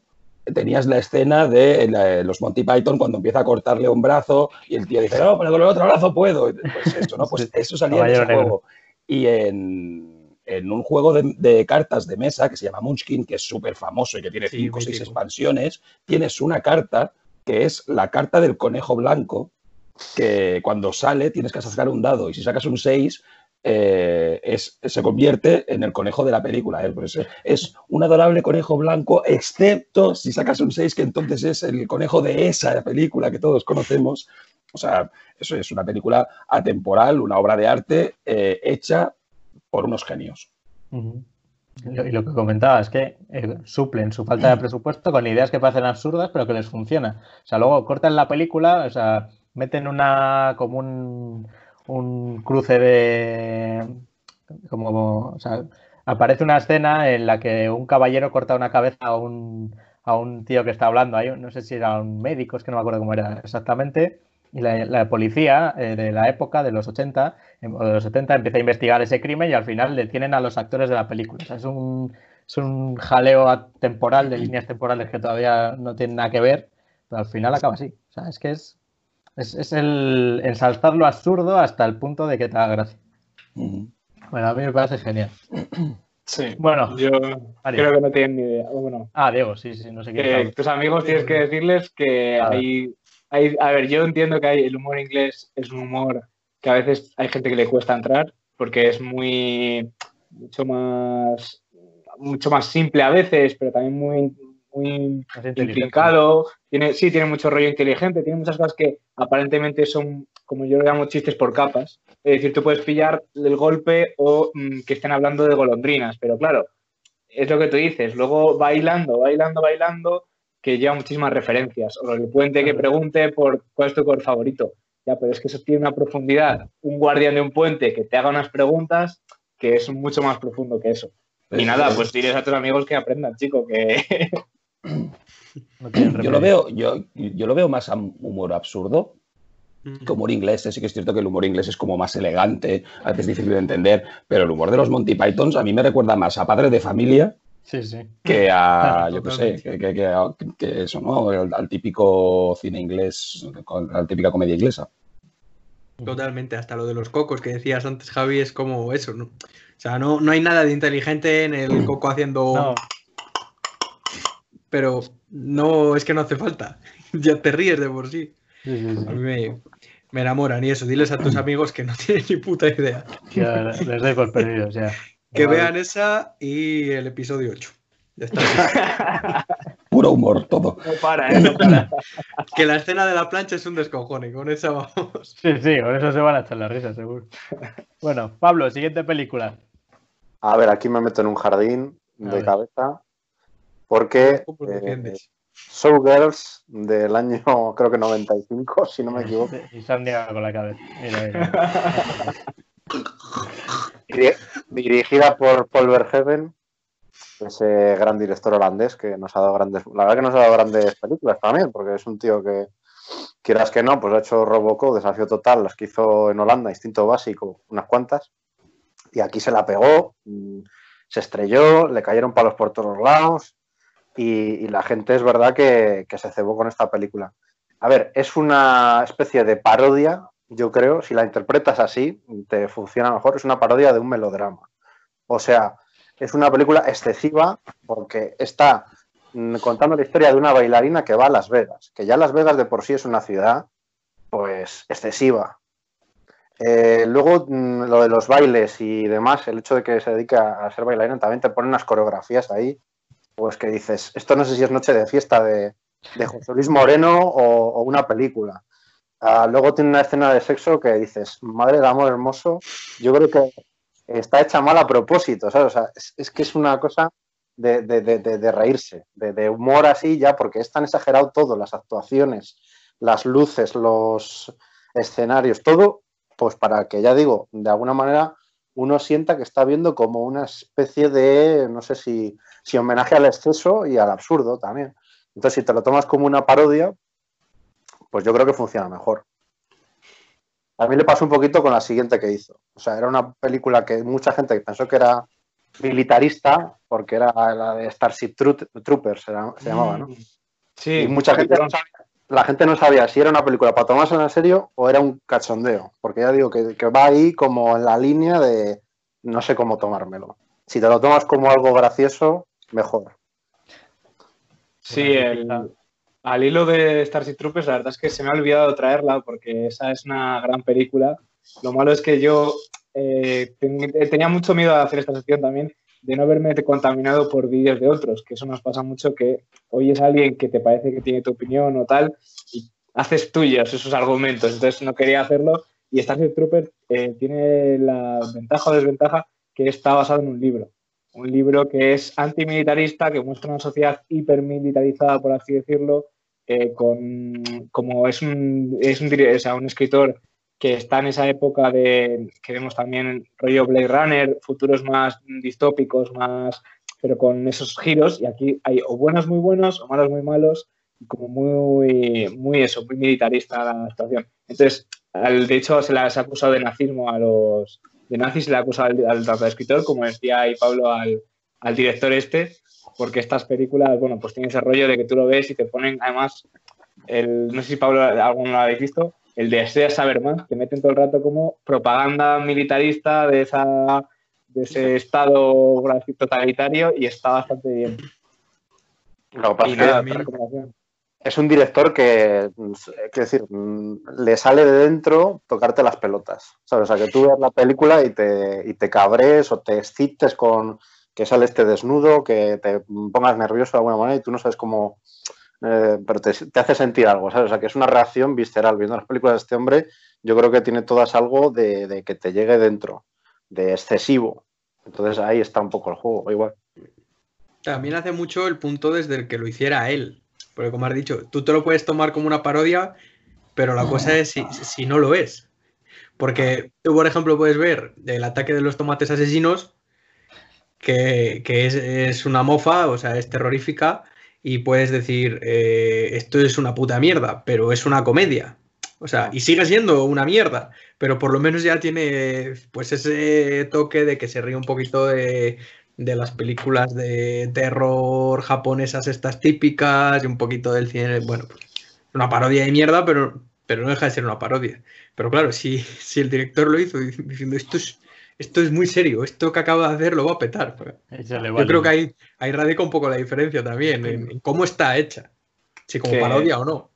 tenías la escena de los Monty Python cuando empieza a cortarle un brazo y el tío dice, no, pero con el otro brazo puedo. Pues eso, ¿no? Pues eso salía en ese juego. Y en, en un juego de, cartas de mesa que se llama Munchkin, que es súper famoso y que tiene cinco o seis expansiones, tienes una carta que es la carta del conejo blanco, que cuando sale tienes que sacar un dado y si sacas un 6 eh, es, se convierte en el conejo de la película. ¿eh? Pues es un adorable conejo blanco, excepto si sacas un 6, que entonces es el conejo de esa película que todos conocemos. O sea, eso es una película atemporal, una obra de arte eh, hecha por unos genios. Y lo que comentaba es que eh, suplen su falta de presupuesto con ideas que parecen absurdas, pero que les funciona. O sea, luego cortan la película, o sea, meten una como un, cruce de como o sea, aparece una escena en la que un caballero corta una cabeza a un, a un tío que está hablando ahí, no sé si era un médico, es que no me acuerdo cómo era exactamente, y la, policía eh, de la época, de los 80 em, o de los 70, empieza a investigar ese crimen y al final detienen a los actores de la película. es, un, es un jaleo temporal de líneas temporales que todavía no tienen nada que ver, pero al final acaba así. O sea, es que es, es, el ensalzar lo absurdo hasta el punto de que te haga gracia. Bueno, a mí me parece genial. Sí. Bueno, yo creo que no tienen ni idea. Ah, Diego, sí, sí, no sé qué. tus amigos tienes que decirles que hay a ver, yo entiendo que hay, el humor inglés es un humor que a veces hay gente que le cuesta entrar porque es muy mucho más mucho más simple a veces, pero también muy muy implicado, tiene, sí, tiene mucho rollo inteligente, tiene muchas cosas que aparentemente son, como yo le llamo, chistes por capas. Es decir, tú puedes pillar el golpe o mm, que estén hablando de golondrinas, pero claro, es lo que tú dices, luego bailando, bailando, bailando, que lleva muchísimas referencias. O el puente que pregunte por cuál es tu color favorito. Ya, pero es que eso tiene una profundidad. Un guardián de un puente que te haga unas preguntas que es mucho más profundo que eso. Y nada, pues tienes a tus amigos que aprendan, chico, que... yo, lo veo, yo, yo lo veo más humor absurdo que humor inglés. Sí que es cierto que el humor inglés es como más elegante, a veces difícil de entender, pero el humor de los Monty Pythons a mí me recuerda más a Padre de Familia Sí, sí. Que a, yo qué sé, que, eso, ¿no? Al, típico cine inglés, a la típica comedia inglesa. Totalmente, hasta lo de los cocos que decías antes, Javi, es como eso, ¿no? O sea, no, no hay nada de inteligente en el coco haciendo. Pero no, es que no hace falta. ya te ríes de por sí. a mí me, me, enamoran y eso, diles a tus amigos que no tienen ni puta idea. Ya, les doy por perdidos, ya. Que vean esa y el episodio 8. Ya está. Puro humor, todo. No para, ¿eh? No para. que la escena de la plancha es un descojone, con eso vamos. Sí, sí, con eso se van a echar la risa, seguro. Bueno, Pablo, siguiente película. A ver, aquí me meto en un jardín de cabeza. Porque eh, Showgirls del año, creo que 95, si no me equivoco. Y se han con la cabeza. Mira, mira. Dirigida por Paul Verhoeven, ese gran director holandés que nos ha dado grandes, la verdad que nos ha dado grandes películas también, porque es un tío que, quieras que no, pues ha hecho Robocop, Desafío Total, las que hizo en Holanda, Instinto Básico, unas cuantas, y aquí se la pegó, mm, se estrelló, le cayeron palos por todos lados, y, la gente es verdad que, que se cebó con esta película. A ver, es una especie de parodia yo creo, si la interpretas así, te funciona mejor. Es una parodia de un melodrama. O sea, es una película excesiva porque está mm, contando la historia de una bailarina que va a Las Vegas, que ya Las Vegas de por sí es una ciudad, pues, excesiva. Eh, luego, mm, lo de los bailes y demás, el hecho de que se dedica a ser bailarina, también te pone unas coreografías ahí, pues que dices, esto no sé si es noche de fiesta de, José Luis Moreno o una película. Ah, luego tiene una escena de sexo que dices, madre de amor hermoso, yo creo que está hecha mal a propósito. O sea, es, que es una cosa de, reírse, de, humor así ya, porque es tan exagerado todo, las actuaciones, las luces, los escenarios, todo, pues para que ya digo, de alguna manera uno sienta que está viendo como una especie de, no sé si, si homenaje al exceso y al absurdo también. Entonces, si te lo tomas como una parodia, pues yo creo que funciona mejor. A mí le pasó un poquito con la siguiente que hizo. O sea, era una película que mucha gente pensó que era militarista, porque era la de Starship Troopers, se llamaba, ¿no? Sí. Y mucha gente no sabía, la gente no sabía si era una película para tomarse en serio o era un cachondeo, porque ya digo que, que va ahí como en la línea de no sé cómo tomármelo. Si te lo tomas como algo gracioso, mejor. Sí, el, al hilo de Starship Troopers, la verdad es que se me ha olvidado traerla porque esa es una gran película. Lo malo es que yo eh, ten- tenía mucho miedo de hacer esta sección también, de no verme contaminado por vídeos de otros, que eso nos pasa mucho, que oyes a alguien que te parece que tiene tu opinión o tal, y haces tuyos esos argumentos. Entonces no quería hacerlo. Y Starship Troopers eh, tiene la ventaja o desventaja que está basado en un libro. Un libro que es antimilitarista, que muestra una sociedad hipermilitarizada, por así decirlo, eh, con, como es un, es un, o un escritor que está en esa época de, que vemos también rollo Blade Runner, futuros más distópicos, más, pero con esos giros, y aquí hay o buenos muy buenos o malos muy malos, y como muy, muy eso, muy militarista la situación. Entonces, al, de hecho, se les ha acusado de nazismo a los, de nazis, se le ha acusado al, al, al escritor, como decía ahí Pablo, al, al director este, porque estas películas, bueno, pues tienen ese rollo de que tú lo ves y te ponen, además, el, no sé si Pablo alguno lo habéis visto, el de Deseas saber más, te meten todo el rato como propaganda militarista de esa de ese estado totalitario y está bastante bien. Que pasa Y nada, mí- recomendación. Es un director que, decir, le sale de dentro tocarte las pelotas, ¿sabes? O sea, que tú veas la película y te, y te cabres o te excites con que sale este desnudo, que te pongas nervioso de alguna manera y tú no sabes cómo, eh, pero te, te hace sentir algo, ¿sabes? O sea, que es una reacción visceral. Viendo las películas de este hombre, yo creo que tiene todas algo de, de que te llegue dentro, de excesivo. Entonces ahí está un poco el juego, igual. También hace mucho el punto desde el que lo hiciera él. Porque como has dicho, tú te lo puedes tomar como una parodia, pero la cosa es si, si no lo es. Porque tú, por ejemplo, puedes ver el ataque de los tomates asesinos, que, que es, es una mofa, o sea, es terrorífica, y puedes decir, eh, esto es una puta mierda, pero es una comedia. O sea, y sigue siendo una mierda, pero por lo menos ya tiene pues ese toque de que se ríe un poquito de, de las películas de terror japonesas estas típicas y un poquito del cine, bueno, pues, una parodia de mierda, pero, pero no deja de ser una parodia. Pero claro, si, si el director lo hizo dic- diciendo esto es, esto es muy serio, esto que acaba de hacer lo va a petar. Échale, Yo creo que ahí, ahí radica un poco la diferencia también, en, en cómo está hecha, si como Que- parodia o no.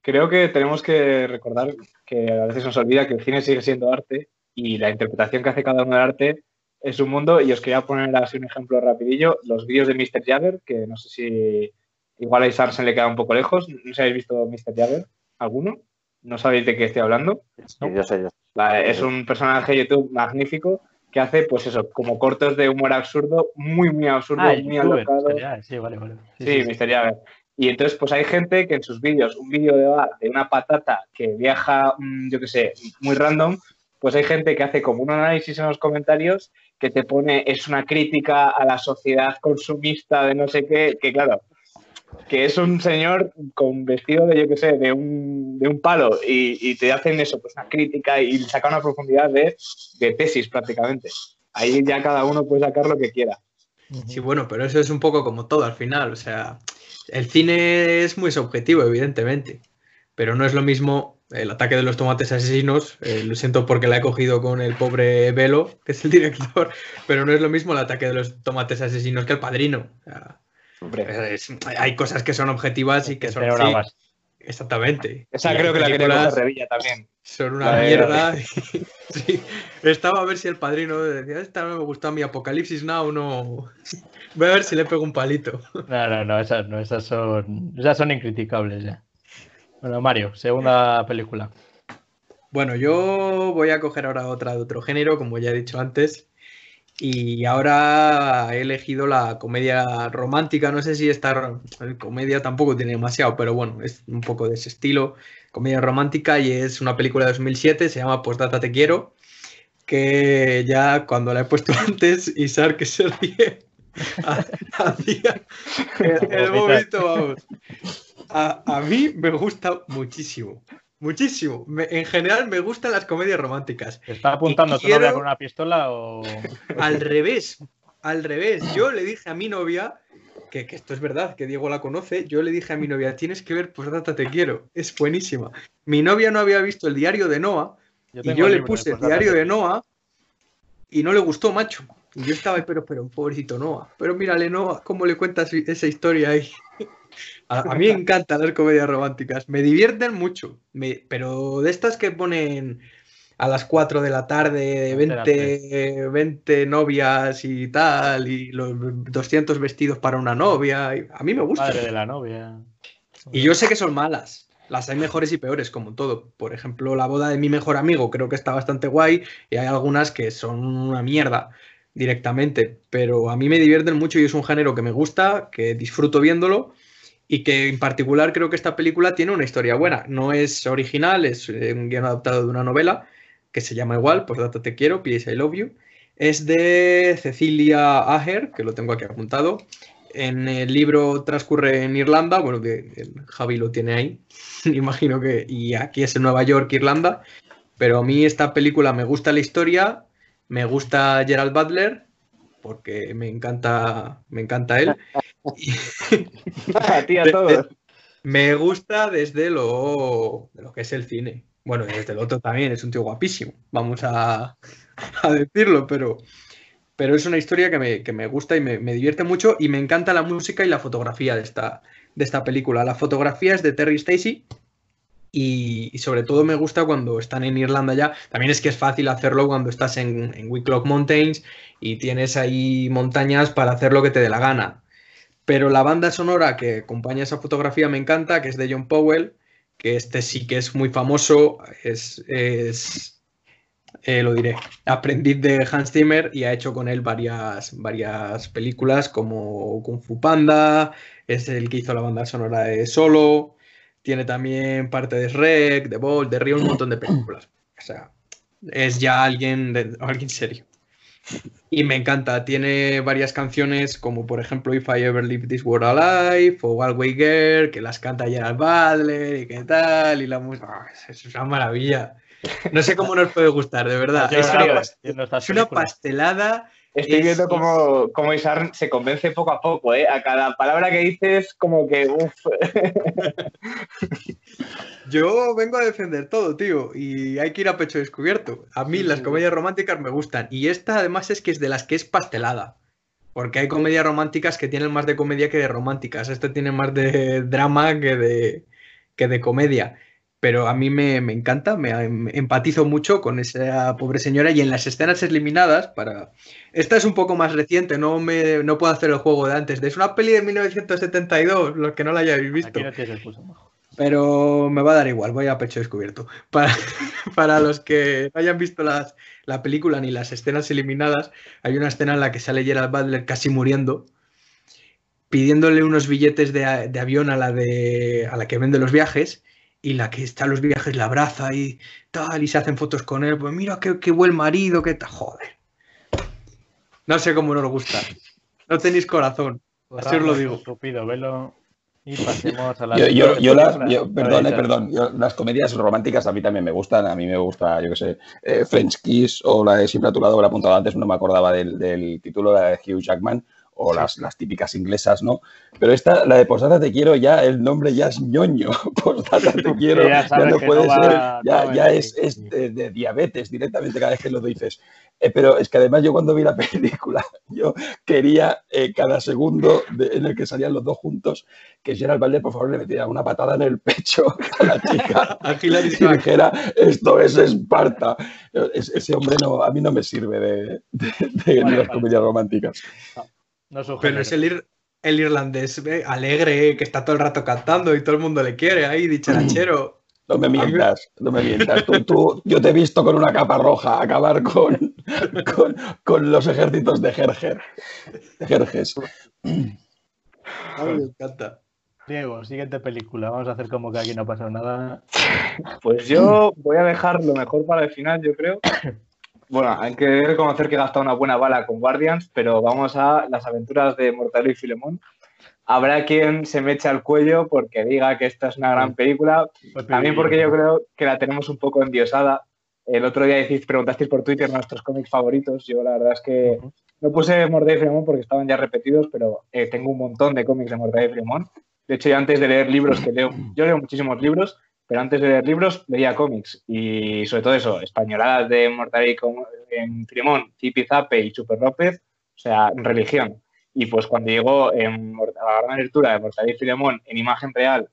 Creo que tenemos que recordar que a veces nos olvida que el cine sigue siendo arte y la interpretación que hace cada uno del arte es un mundo. Y os quería poner así un ejemplo rapidillo. Los vídeos de Mr. Jagger, que no sé si igual a Isar se le queda un poco lejos. No sé si habéis visto Mr. Jagger, ¿alguno? ¿No sabéis de qué estoy hablando? Sí, yo sé, yo sé. Vale, es un personaje de YouTube magnífico que hace, pues eso, como cortos de humor absurdo, muy, muy absurdo, Ah, muy alocado. Sí, vale, vale. Sí, Mr. Jagger. Y entonces, pues hay gente que en sus vídeos, un vídeo de, de una patata que viaja, mm, yo qué sé, muy random, pues hay gente que hace como un análisis en los comentarios que te pone, es una crítica a la sociedad consumista de no sé qué, que claro, que es un señor con vestido de, yo qué sé, de un, de un palo y, y te hacen eso, pues una crítica y saca una profundidad de, de tesis prácticamente. Ahí ya cada uno puede sacar lo que quiera. Sí, bueno, pero eso es un poco como todo al final. O sea, el cine es muy subjetivo, evidentemente. Pero no es lo mismo el ataque de los tomates asesinos. eh, lo siento porque la he cogido con el pobre Velo, que es el director. Pero no es lo mismo el ataque de los tomates asesinos que el padrino. O sea, Hombre, es- hay cosas que son objetivas y que son. Sí, exactamente. esa creo que la quería Revilla también. son una La mierda. Sí, Estaba a ver si el padrino decía, esta no me gustó mi Apocalipsis Now, no. Voy a ver si le pego un palito. No, no, no, esas no, esas son, esas son incriticables ya. Bueno, Mario, segunda película. Bueno, yo voy a coger ahora otra de otro género, como ya he dicho antes. Y ahora he elegido la comedia romántica. No sé si esta comedia tampoco tiene demasiado, pero bueno, es un poco de ese estilo. Comedia romántica y es una película de 2007, se llama Postdata Te Quiero. que ya cuando la he puesto antes, Isar que se ríe, hacía el, el vamos. A, a mí me gusta muchísimo. Muchísimo. Me- en general me gustan las comedias románticas. ¿Te está apuntando Y tu novia con una pistola o.? Al revés, al revés. Yo le dije a mi novia, que, que esto es verdad, que Diego la conoce, yo le dije a mi novia, tienes que ver Postdata Te Quiero, es buenísima. Mi novia no había visto el diario de Noah y tengo yo le puse el diario de Noah y no le gustó, macho. Y yo estaba, pero, pero, pobrecito Noah. Pero mírale, Noah, cómo le cuentas esa historia ahí. A, a mí me encantan las comedias románticas, me divierten mucho, me- pero de estas que ponen a las 4 de la tarde, de Antena 20, 20 novias y tal, y los 200 vestidos para una novia, a mí me gusta. Padre de la novia. Y yo sé que son malas. Las hay mejores y peores, como todo. Por ejemplo, la boda de mi mejor amigo creo que está bastante guay y hay algunas que son una mierda directamente. Pero a mí me divierten mucho y es un género que me gusta, que disfruto viéndolo y que en particular creo que esta película tiene una historia buena. No es original, es eh, un guion adaptado de una novela que se llama igual, por dato te quiero, P.S. I Love You. Es de Cecilia Aher, que lo tengo aquí apuntado. En el libro transcurre en Irlanda, bueno, Javi lo tiene ahí, imagino que, y aquí es en Nueva York, Irlanda, pero a mí esta película me gusta la historia, me gusta Gerald Butler, porque me encanta, me encanta él, A ti a todos. me gusta desde lo, de lo que es el cine. Bueno, y desde el otro también, es un tío guapísimo, vamos a, a decirlo, pero, pero es una historia que me, que me gusta y me, me divierte mucho y me encanta la música y la fotografía de esta, de esta película. La fotografía es de Terry Stacy y, y sobre todo me gusta cuando están en Irlanda ya. También es que es fácil hacerlo cuando estás en, en Wicklow Mountains y tienes ahí montañas para hacer lo que te dé la gana. Pero la banda sonora que acompaña esa fotografía me encanta, que es de John Powell, que este sí que es muy famoso, es, es eh, lo diré, aprendiz de Hans Zimmer y ha hecho con él varias, varias películas como Kung Fu Panda, es el que hizo la banda sonora de Solo, tiene también parte de Shrek, de Bolt, de Río, un montón de películas. O sea, es ya alguien, de, alguien serio. Y me encanta, tiene varias canciones como por ejemplo If I Ever Leave This World Alive o Galway Girl, que las canta Gerald Butler y qué tal, y la música, es una maravilla. No sé cómo nos puede gustar, de verdad. Es una, pastelada. Estoy es- viendo es- cómo, cómo Isar se convence poco a poco, ¿eh? A cada palabra que dices, como que, uff. Yo vengo a defender todo, tío, y hay que ir a pecho descubierto. A mí las comedias románticas me gustan, y esta además es que es de las que es pastelada. Porque hay comedias románticas que tienen más de comedia que de románticas. Este tiene más de drama que de, que de comedia. Pero a mí me, me encanta, me, me empatizo mucho con esa pobre señora y en las escenas eliminadas, para... Esta es un poco más reciente, no, me, no puedo hacer el juego de antes. Es una peli de 1972, los que no la hayáis visto. Aquí no. Pero me va a dar igual, voy a pecho descubierto. Para, para los que no hayan visto las, la película ni las escenas eliminadas, hay una escena en la que sale Gerald Butler casi muriendo, pidiéndole unos billetes de, de avión a la, de, a la que vende los viajes, y la que está en los viajes la abraza y tal, y se hacen fotos con él. Pues mira qué, qué buen marido, qué tal. Joder. No sé cómo nos gusta. No tenéis corazón. Así os lo digo. Estúpido, velo. Y pasemos a la. Yo, yo, yo las, yo- perdón, eh, perdón, yo- las comedias románticas a mí también me gustan, a mí me gusta, yo qué sé, eh, French Kiss o la de Siempre a tu lado, que la he apuntado antes, no me acordaba del, del título, la de Hugh Jackman, o las, las típicas inglesas, ¿no? Pero esta, la de Posdata te quiero, ya el nombre ya es ñoño, Posdata te quiero, ya ya, no puede no va- ser, no ya, va a ya es, es de, de diabetes directamente cada vez que lo dices. Eh, pero es que además yo cuando vi la película, yo quería eh, cada segundo de- en el que salían los dos juntos que Gerald Butler, por favor, le metiera una patada en el pecho a la chica y dijera, esto es Esparta. Es- ese hombre no, a mí no me sirve de, de- de Vale, las vale. comedias románticas. No es un Pero es el, ir- el irlandés eh, alegre, que está todo el rato cantando y todo el mundo le quiere ahí, dicharachero. No me mientas, no me mientas. Tú, tú- yo te he visto con una capa roja acabar con, con, con los ejércitos de Jerjer. De Jerjes. A mí me encanta. Diego, siguiente película. Vamos a hacer como que aquí no ha pasado nada. Pues yo voy a dejar lo mejor para el final, yo creo. bueno, hay que reconocer que he gastado una buena bala con Guardians, pero vamos a las aventuras de Mortadelo y Filemón. Habrá quien se me eche al cuello porque diga que esta es una gran película. También porque yo creo que la tenemos un poco endiosada. El otro día decís, preguntasteis por Twitter nuestros cómics favoritos. Yo la verdad es que no puse Mortadelo y Filemón porque estaban ya repetidos, pero eh, tengo un montón de cómics de Mortadelo y Filemón. De hecho, yo antes de leer libros, que leo, yo leo muchísimos libros, pero antes de leer libros leía cómics. Y sobre todo eso, españoladas de Mortadelo en Filemón, Zipi Zape y Super López, o sea, religión. Y pues cuando llegó en la gran lectura de Mortadelo y Filemón en imagen real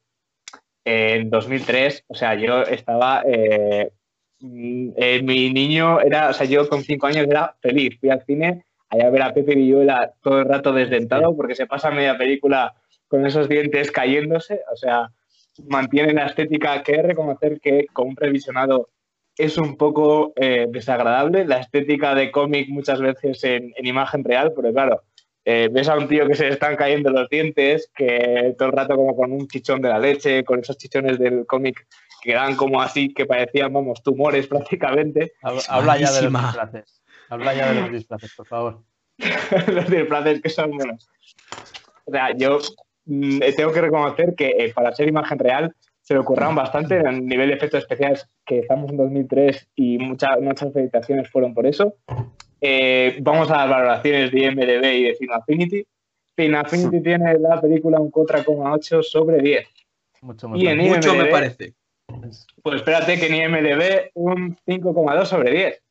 en 2003, o sea, yo estaba, eh, eh, mi niño era, o sea, yo con cinco años era feliz, fui al cine allá a ver a Pepe Villuela todo el rato desdentado porque se pasa media película con esos dientes cayéndose, o sea, mantiene la estética que reconocer que con un previsionado es un poco eh, desagradable, la estética de cómic muchas veces en, imagen real, pero claro, eh, ves a un tío que se le están cayendo los dientes, que todo el rato como con un chichón de la leche, con esos chichones del cómic que dan como así, que parecían, vamos, tumores prácticamente. Habla ya de los disfraces. Habla ya de los disfraces, por favor. los disfraces que son buenos. O sea, yo Mm, eh, tengo que reconocer que eh, para ser imagen real se le ocurraron bastante a nivel de efectos especiales que estamos en 2003 y muchas muchas felicitaciones fueron por eso. Eh, vamos a las valoraciones de IMDB y de Film Affinity. Film Affinity tiene la película un 4,8 sobre 10. Mucho, mucho, y en mucho me parece. Pues espérate que en IMDB un 5,2 sobre 10.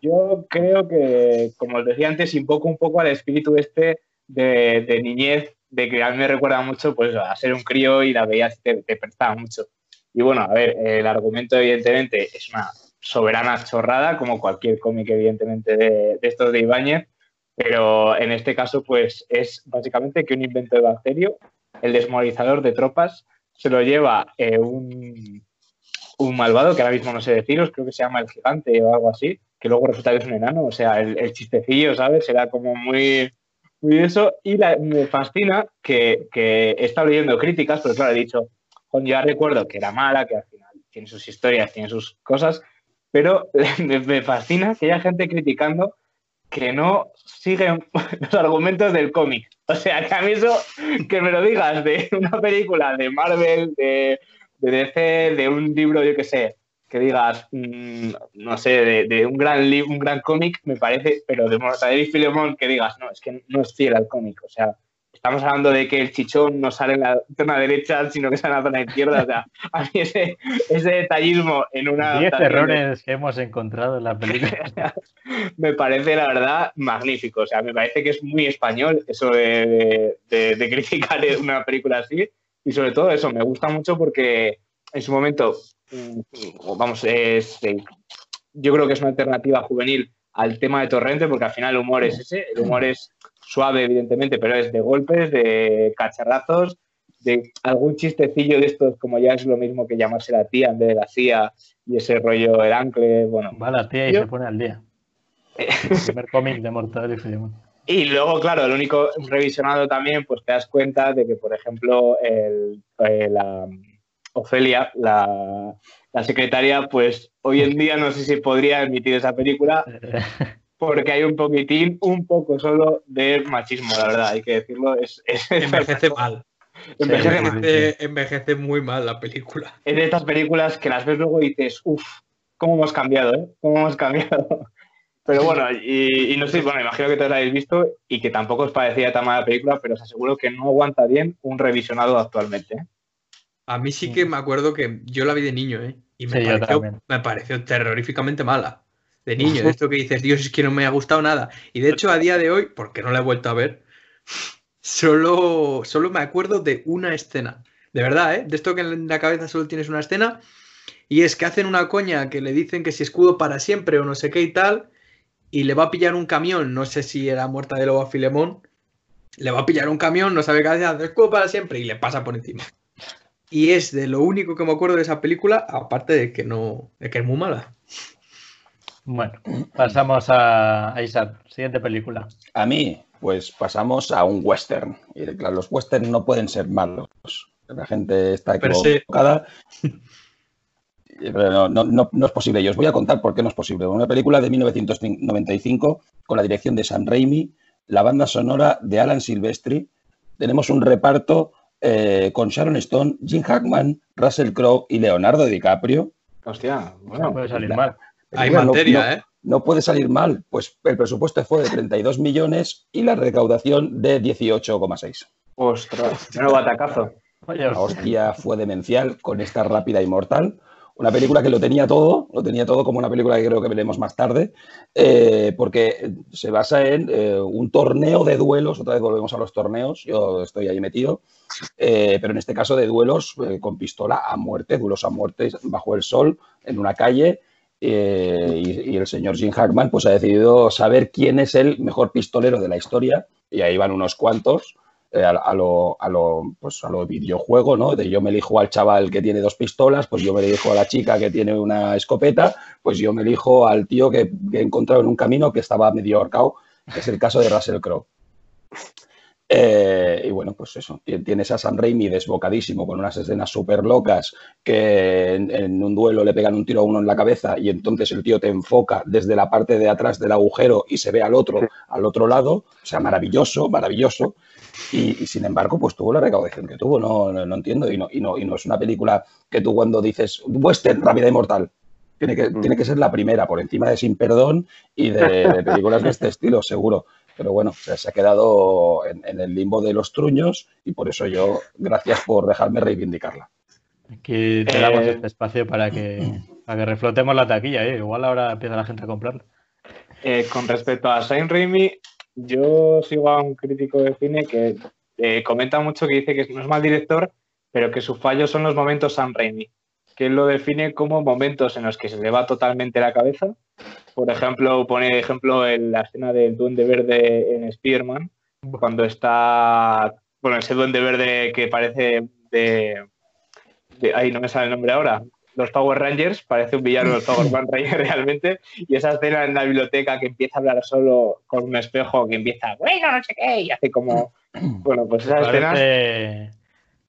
Yo creo que, como os decía antes, invoco un poco al espíritu este de, de niñez de que a mí me recuerda mucho pues, a ser un crío y la veías y te, prestaba mucho. Y bueno, a ver, el argumento evidentemente es una soberana chorrada, como cualquier cómic evidentemente de, estos de Ibáñez, pero en este caso pues es básicamente que un invento de bacterio, el desmoralizador de tropas, se lo lleva eh, un, un, malvado, que ahora mismo no sé deciros, creo que se llama el gigante o algo así, que luego resulta que es un enano, o sea, el, el chistecillo, ¿sabes? Será como muy muy eso. Y me fascina que, que, he estado leyendo críticas, pero claro, he dicho, yo ya recuerdo que era mala, que al final tiene sus historias, tiene sus cosas, pero me, fascina que haya gente criticando que no siguen los argumentos del cómic. O sea, que a mí eso, que me lo digas de una película de Marvel, de, de DC, de un libro, yo qué sé, que digas, mm, no sé, de, un gran un gran cómic, me parece, pero de Mortadelo y Filemón, que digas, no, es que no es fiel al cómic. O sea, estamos hablando de que el chichón no sale en la zona derecha, sino que sale en la zona izquierda. O sea, a mí ese, ese detallismo en una. Diez errores que hemos encontrado en la película. me parece, la verdad, magnífico. O sea, me parece que es muy español eso de, de, de criticar una película así. Y sobre todo eso, me gusta mucho porque en su momento vamos, es, yo creo que es una alternativa juvenil al tema de Torrente, porque al final el humor es ese, el humor es suave, evidentemente, pero es de golpes, de cacharrazos, de algún chistecillo de estos, como ya es lo mismo que llamarse la tía en vez de la CIA y ese rollo el ancle, bueno. Va la tía y se pone al día. el primer cómic de y Y luego, claro, el único revisionado también, pues te das cuenta de que, por ejemplo, el, eh, la, Ofelia, la, secretaria, pues hoy en día no sé si podría emitir esa película porque hay un poquitín, un poco solo de machismo, la verdad, hay que decirlo. Es, envejece mal. Envejece, envejece, muy mal la película. Es de estas películas que las ves luego y dices, uff, ¿cómo hemos cambiado? Eh? ¿Cómo hemos cambiado? Pero bueno, y, no sé, bueno, imagino que todos la habéis visto y que tampoco os parecía tan mala película, pero os aseguro que no aguanta bien un revisionado actualmente. ¿eh? A mí sí que me acuerdo que yo la vi de niño, ¿eh? Y me, pareció, terroríficamente mala. De niño, de esto que dices, Dios, es que no me ha gustado nada. Y de hecho, a día de hoy, porque no la he vuelto a ver, solo, solo me acuerdo de una escena. De verdad, ¿eh? De esto que en la cabeza solo tienes una escena. Y es que hacen una coña que le dicen que si escudo para siempre o no sé qué y tal. Y le va a pillar un camión, no sé si era muerta de lobo a Filemón. Le va a pillar un camión, no sabe qué hacer, escudo para siempre y le pasa por encima. Y es de lo único que me acuerdo de esa película, aparte de que no, de que es muy mala. Bueno, pasamos a, Isaac, siguiente película. A mí, pues pasamos a un western. Y claro, los westerns no pueden ser malos. La gente está equivocada. pero no, no, no, no es posible. Y os voy a contar por qué no es posible. Una película de 1995 con la dirección de Sam Raimi, la banda sonora de Alan Silvestri. Tenemos un reparto eh, con Sharon Stone, Jim Hackman, Russell Crowe y Leonardo DiCaprio. Hostia, No bueno. puede salir la- mal. Hay No, no, materia, ¿eh? No puede salir mal, pues el presupuesto fue de 32 millones y la recaudación de 18,6. Ostras, menudo batacazo. Hostia fue demencial con esta rápida y mortal. Una película que lo tenía todo, lo tenía todo como una película que creo que veremos más tarde, eh, porque se basa en eh, un torneo de duelos, otra vez volvemos a los torneos, yo estoy ahí metido, eh, pero en este caso de duelos con pistola a muerte, duelos a muerte bajo el sol, en una calle, y, y el señor Jim Hackman pues ha decidido saber quién es el mejor pistolero de la historia, y ahí van unos cuantos, eh, a, a lo, a, lo, pues a lo videojuego, ¿no? De yo me elijo al chaval que tiene dos pistolas, pues yo me elijo a la chica que tiene una escopeta, pues yo me elijo al tío que, que he encontrado en un camino que estaba medio ahorcado, que es el caso de Russell Crowe. Eh, y bueno, pues eso, ti- tienes a Sam Raimi desbocadísimo con unas escenas súper locas que en, en un duelo le pegan un tiro a uno en la cabeza y entonces el tío te enfoca desde la parte de atrás del agujero y se ve al otro, al otro lado, o sea, maravilloso, maravilloso. Y, y sin embargo, pues tuvo la recaudación que tuvo, no, no, no entiendo. Y no, y, no, y no es una película que tú cuando dices western, rápida y mortal, tiene que, tiene que ser la primera, por encima de Sin Perdón y de, de películas de este estilo, seguro. Pero bueno, o sea, se ha quedado en, en el limbo de los truños y por eso yo, gracias por dejarme reivindicarla. Aquí te damos Eh, este espacio para que, para que reflotemos la taquilla. ¿eh? Igual ahora empieza la gente a comprarla. Eh, con respecto a Sam Raimi, yo sigo a un crítico de cine que eh, comenta mucho que dice que no es mal director, pero que su fallo son los momentos Sam Raimi, que él lo define como momentos en los que se le va totalmente la cabeza. Por ejemplo, pone ejemplo en la escena del Duende Verde en Spider-Man, cuando está, bueno, ese Duende Verde que parece de, de- ahí no me sale el nombre ahora, los Power Rangers, parece un villano de los Power Rangers realmente, y esa escena en la biblioteca que empieza a hablar solo con un espejo, que empieza, bueno, no sé qué, y hace como, bueno, pues esa escena... Parece,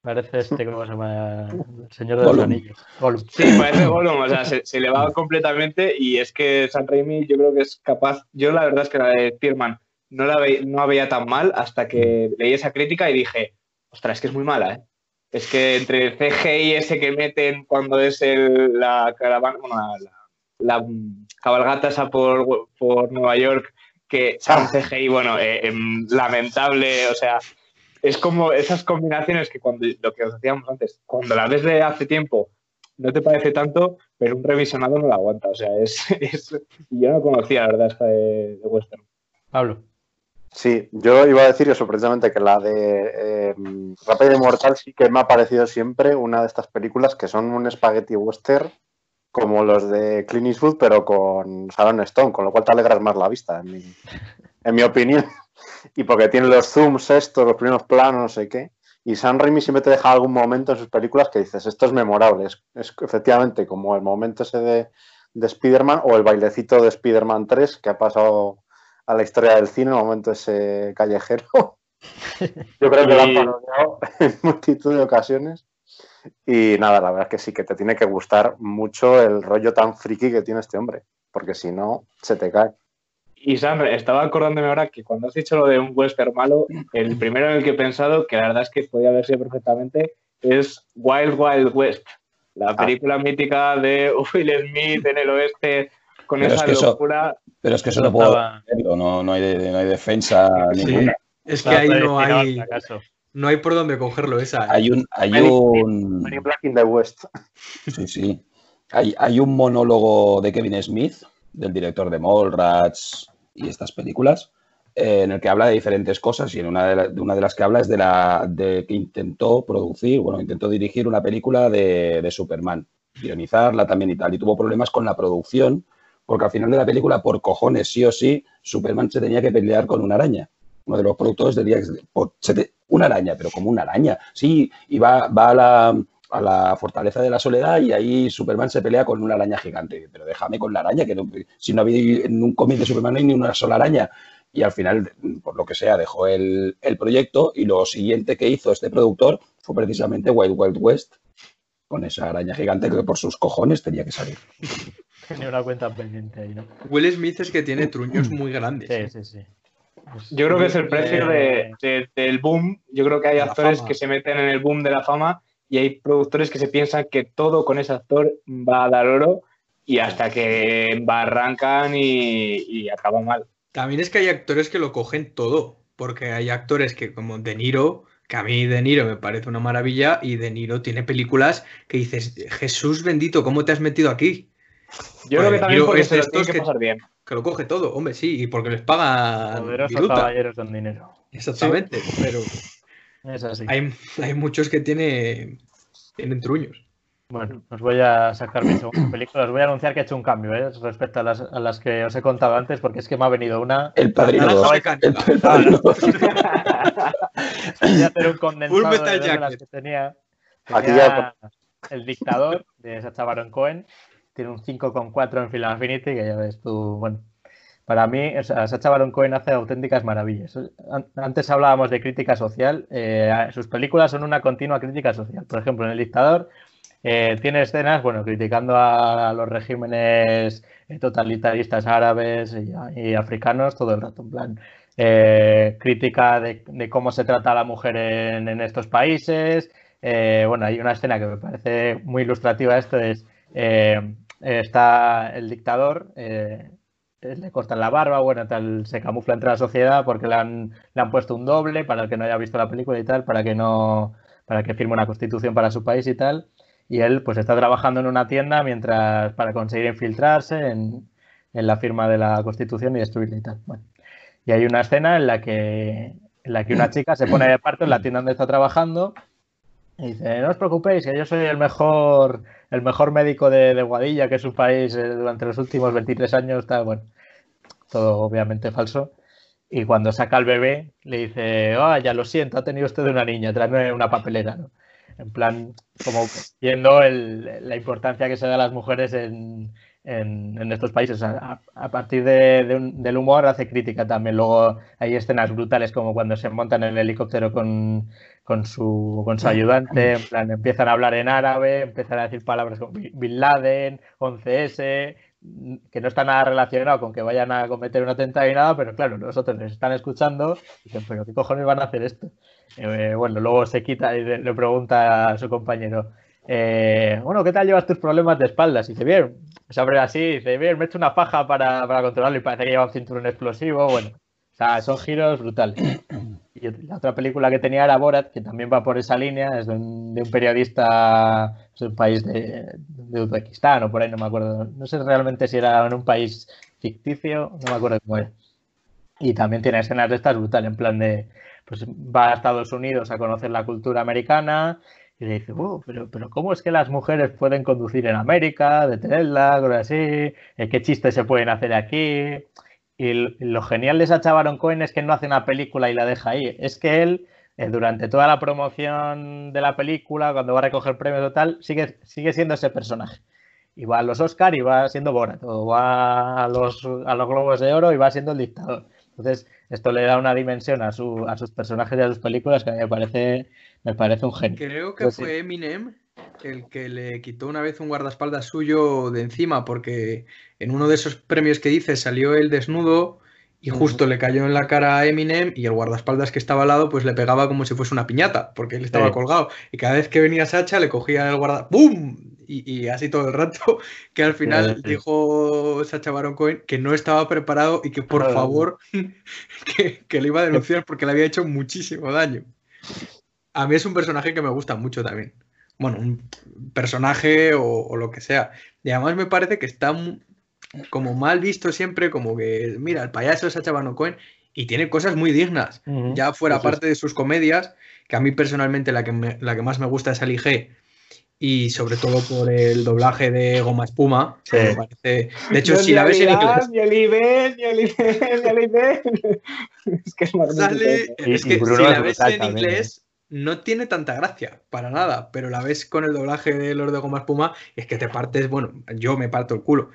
parece este, ¿cómo se llama? El señor de los Gollum. anillos. Gollum. Sí, parece Gollum, o sea, se, se le va completamente y es que San Raimi yo creo que es capaz, yo la verdad es que la de Spearman no la, ve- no la veía tan mal hasta que leí esa crítica y dije, ostras, es que es muy mala, ¿eh? Es que entre el CGI ese que meten cuando es el, la caravana, bueno, la, la- la, cabalgata esa por, por Nueva York, que son CGI, bueno, eh, em, lamentable, o sea, es como esas combinaciones que cuando lo que os decíamos antes, cuando la ves de hace tiempo no te parece tanto, pero un revisionado no la aguanta. O sea, es. es- yo no conocía, la verdad, esta de, de Western. Pablo. Sí, yo iba a decir eso que la de eh, Rápido y Mortal sí que me ha parecido siempre una de estas películas que son un spaghetti western como los de Clint Eastwood, pero con Sharon Stone, con lo cual te alegras más la vista, en mi, en mi opinión. Y porque tiene los zooms estos, los primeros planos, no sé qué. Y Sam Raimi siempre te deja algún momento en sus películas que dices, esto es memorable. Es, es efectivamente como el momento ese de, de Spider-Man o el bailecito de Spider-Man 3 que ha pasado a la historia del cine, el momento ese callejero. Yo creo que lo han parodiado en multitud de ocasiones. Y nada, la verdad es que sí, que te tiene que gustar mucho el rollo tan friki que tiene este hombre, porque si no, se te cae. Y Sam, estaba acordándome ahora que cuando has dicho lo de un western malo, el primero en el que he pensado, que la verdad es que podía haber sido perfectamente, es Wild Wild West, la película mítica de Will Smith en el oeste, con Pero esa es que eso-. Pero es que eso no puedo hacerlo, no, no, hay, de- no hay defensa Sí. ninguna. Es que ahí no hay, no hay por dónde cogerlo esa. ¿eh? Hay un, hay un, Black in the West. sí, sí. Hay, hay un monólogo de Kevin Smith, del director de Mallrats y estas películas, eh, en el que habla de diferentes cosas y en una de, la- de una de las que habla es de la de que intentó producir, bueno, intentó dirigir una película de, de Superman, guionizarla también y tal, y tuvo problemas con la producción, porque al final de la película, por cojones, sí o sí, Superman se tenía que pelear con una araña. Uno de los productores decía que una araña, pero como una araña. Sí, y va, va a la, a la fortaleza de la soledad y ahí Superman se pelea con una araña gigante. Pero déjame con la araña, que no- si no había en un cómic de Superman no hay ni una sola araña. Y al final, por lo que sea, dejó el, el proyecto y lo siguiente que hizo este productor fue precisamente Wild Wild West. con esa araña gigante que por sus cojones tenía que salir. Tenía una cuenta pendiente ahí, ¿no? Will Smith es que tiene truños muy grandes. Sí, sí, sí. Pues, Yo creo que es el precio de, eh, de- del boom. Yo creo que hay actores fama. que se meten en el boom de la fama y hay productores que se piensan que todo con ese actor va a dar oro y hasta que arrancan y, y acaba mal. También es que hay actores que lo cogen todo, porque hay actores que como De Niro, que a mí De Niro me parece una maravilla, y De Niro tiene películas que dices, Jesús bendito, ¿cómo te has metido aquí? Yo Bueno, creo que también porque es se de lo tiene que que- pasar bien. Que lo coge todo, hombre, sí, y porque les pagan Poderosos caballeros con dinero. Exactamente, pero Es así. hay, hay muchos que tiene, tienen truños. Bueno, os voy a sacar mi segunda película. Os voy a anunciar que he hecho un cambio ¿eh? respecto a las, a las que os he contado antes, porque es que me ha venido una. El Padrino Naranja 2. mecánica. El, el Padrino 2. Voy a hacer un condensado de las que tenía. Aquí Tenía El dictador de Sacha Baron Cohen. Tiene un 5,4 en Film Affinity, que ya ves tú, bueno. Para mí, o sea, Sacha Baron Cohen hace auténticas maravillas. An- Antes hablábamos de crítica social. eh, sus películas son una continua crítica social. Por ejemplo, en El Dictador eh, tiene escenas, bueno, criticando a los regímenes eh, totalitaristas árabes y, africanos todo el rato, en plan. crítica de, cómo se trata a la mujer en, estos países. Bueno, hay una escena que me parece muy ilustrativa. Esto es, está el dictador, eh, le cortan la barba, bueno, tal, se camufla entre la sociedad porque le han, le han puesto un doble para el que no haya visto la película y tal, para que no, para que firme una constitución para su país y tal. Y él pues está trabajando en una tienda mientras para conseguir infiltrarse en, en la firma de la constitución y destruirla y tal. Bueno. Y hay una escena en la que en la que una chica se pone de parto en la tienda donde está trabajando y dice, no os preocupéis, que yo soy el mejor, el mejor médico de, Guadilla, que es un país eh, durante los últimos 23 años, tal, bueno, todo obviamente falso. Y cuando saca al bebé, le dice, ah, ya lo siento, ha tenido usted una niña, tráeme una papelera, ¿no? En plan, como viendo la importancia que se da a las mujeres en, en- estos países. A, partir de- un- del humor hace crítica también. Luego hay escenas brutales como cuando se montan en el helicóptero con, con su, con su ayudante, en plan, empiezan a hablar en árabe, empiezan a decir palabras como Bin Laden, 11S, que no está nada relacionado con que vayan a cometer un atentado y nada, pero claro, nosotros les están escuchando y dicen, pero ¿qué cojones van a hacer esto? Eh, bueno, luego se quita y le pregunta a su compañero, eh, bueno, ¿qué tal llevas tus problemas de espaldas? Y dice, bien, se abre así, dice, bien, me he hecho una faja para, para controlarlo y parece que lleva un cinturón explosivo, bueno, o sea, son giros brutales. Y la otra película que tenía era Borat, que también va por esa línea, es de un, de un periodista, es un país de, de Uzbekistán o por ahí, no me acuerdo, no sé realmente si era en un país ficticio, no me acuerdo cómo era. Y también tiene escenas de estas brutales, en plan de, pues va a Estados Unidos a conocer la cultura americana y le dice, "Oh, pero, pero ¿cómo es que las mujeres pueden conducir en América, detenerla, cosas así? Eh, ¿Qué chistes se pueden hacer aquí? Y lo genial de Sacha Baron Cohen es que no hace una película y la deja ahí. Es que él, eh, durante toda la promoción de la película, cuando va a recoger premios o tal, sigue, sigue siendo ese personaje. Y va a los Oscar y va siendo Borat, o va a los, a los Globos de Oro y va siendo el dictador. Entonces, esto le da una dimensión a, su, a sus personajes y a sus películas que a mí me parece, me parece un genio. Creo que Pues fue Eminem el que le quitó una vez un guardaespaldas suyo de encima, porque en uno de esos premios que dice salió él desnudo y justo le cayó en la cara a Eminem y el guardaespaldas que estaba al lado pues le pegaba como si fuese una piñata, porque él estaba Sí. colgado. Y cada vez que venía Sacha le cogía el guarda ¡Bum! Y, y así todo el rato, que al final Sí, dijo Sacha Baron Cohen que no estaba preparado y que por Claro. favor que, que le iba a denunciar porque le había hecho muchísimo daño. A mí es un personaje que me gusta mucho también. Bueno, un personaje o, o lo que sea. Y además me parece que está como mal visto siempre, como que, mira, el payaso es Sacha Baron Cohen y tiene cosas muy dignas. Ya fuera es. parte de sus comedias, que a mí personalmente la que, me- la que más me gusta es Ali G. Y sobre todo por el doblaje de Goma Espuma. que Sí. me parece... De hecho, si la ves en inglés. Es que es. Sale, es que Bruno si la ves en también, ¿eh? inglés no tiene tanta gracia, para nada, pero la ves con el doblaje de Los de Goma Espuma y es que te partes, bueno, yo me parto el culo.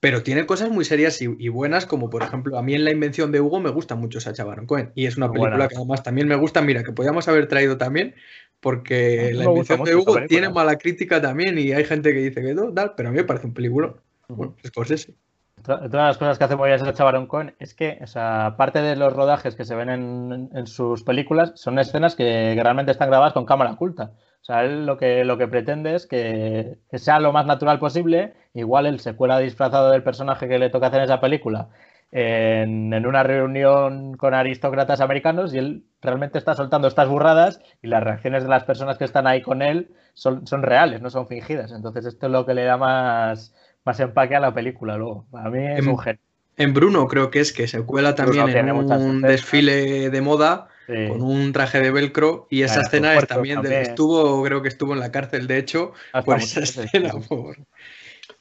Pero tiene cosas muy serias y, y buenas, como por ejemplo, a mí en La Invención de Hugo me gusta mucho Sacha Baron Cohen y es una película buena. que además también me gusta, mira, que podíamos haber traído también, porque la invención de Hugo tiene mala crítica también y hay gente que dice que no, tal, pero a mí me parece un película. Bueno, es Scorsese. Otra de las cosas que hace muy bien Sacha Baron Cohen es que, o sea, aparte de los rodajes que se ven en, en sus películas, son escenas que, que, realmente están grabadas con cámara oculta. O sea, él lo que, lo que pretende es que, que, sea lo más natural posible. Igual él se cuela disfrazado del personaje que le toca hacer en esa película en, en, una reunión con aristócratas americanos y él realmente está soltando estas burradas y las reacciones de las personas que están ahí con él son, son reales, no son fingidas. Entonces esto es lo que le da más, más empaque a la película luego. Para mí es en, un genio. En Bruno creo que es que se cuela también Bruno en un desfile de moda sí. con un traje de velcro y esa Claro, escena es también, de- también. estuvo creo que estuvo en la cárcel de hecho Hasta por esa escena por-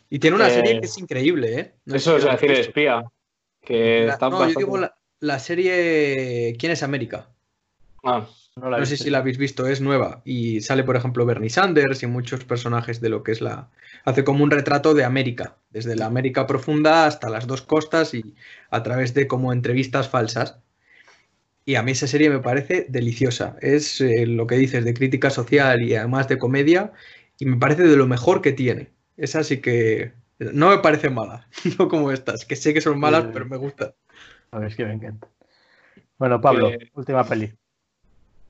y tiene una Eh, serie que es increíble ¿eh? No Eso es decir, espía. Que La- está no, yo digo la, la serie ¿Quién es América? Ah, No, la No he sé si la habéis visto, es nueva. Y sale, por ejemplo, Bernie Sanders y muchos personajes de lo que es la. Hace como un retrato de América, desde la América profunda hasta las dos costas y a través de como entrevistas falsas. Y a mí esa serie me parece deliciosa. Es eh, lo que dices de crítica social y además de comedia. Y me parece de lo mejor que tiene. Esa sí que. No me parece mala, no como estas, que sé que son malas, Sí. pero me gustan. A ver, es que me encanta. Bueno, Pablo, Eh, última peli.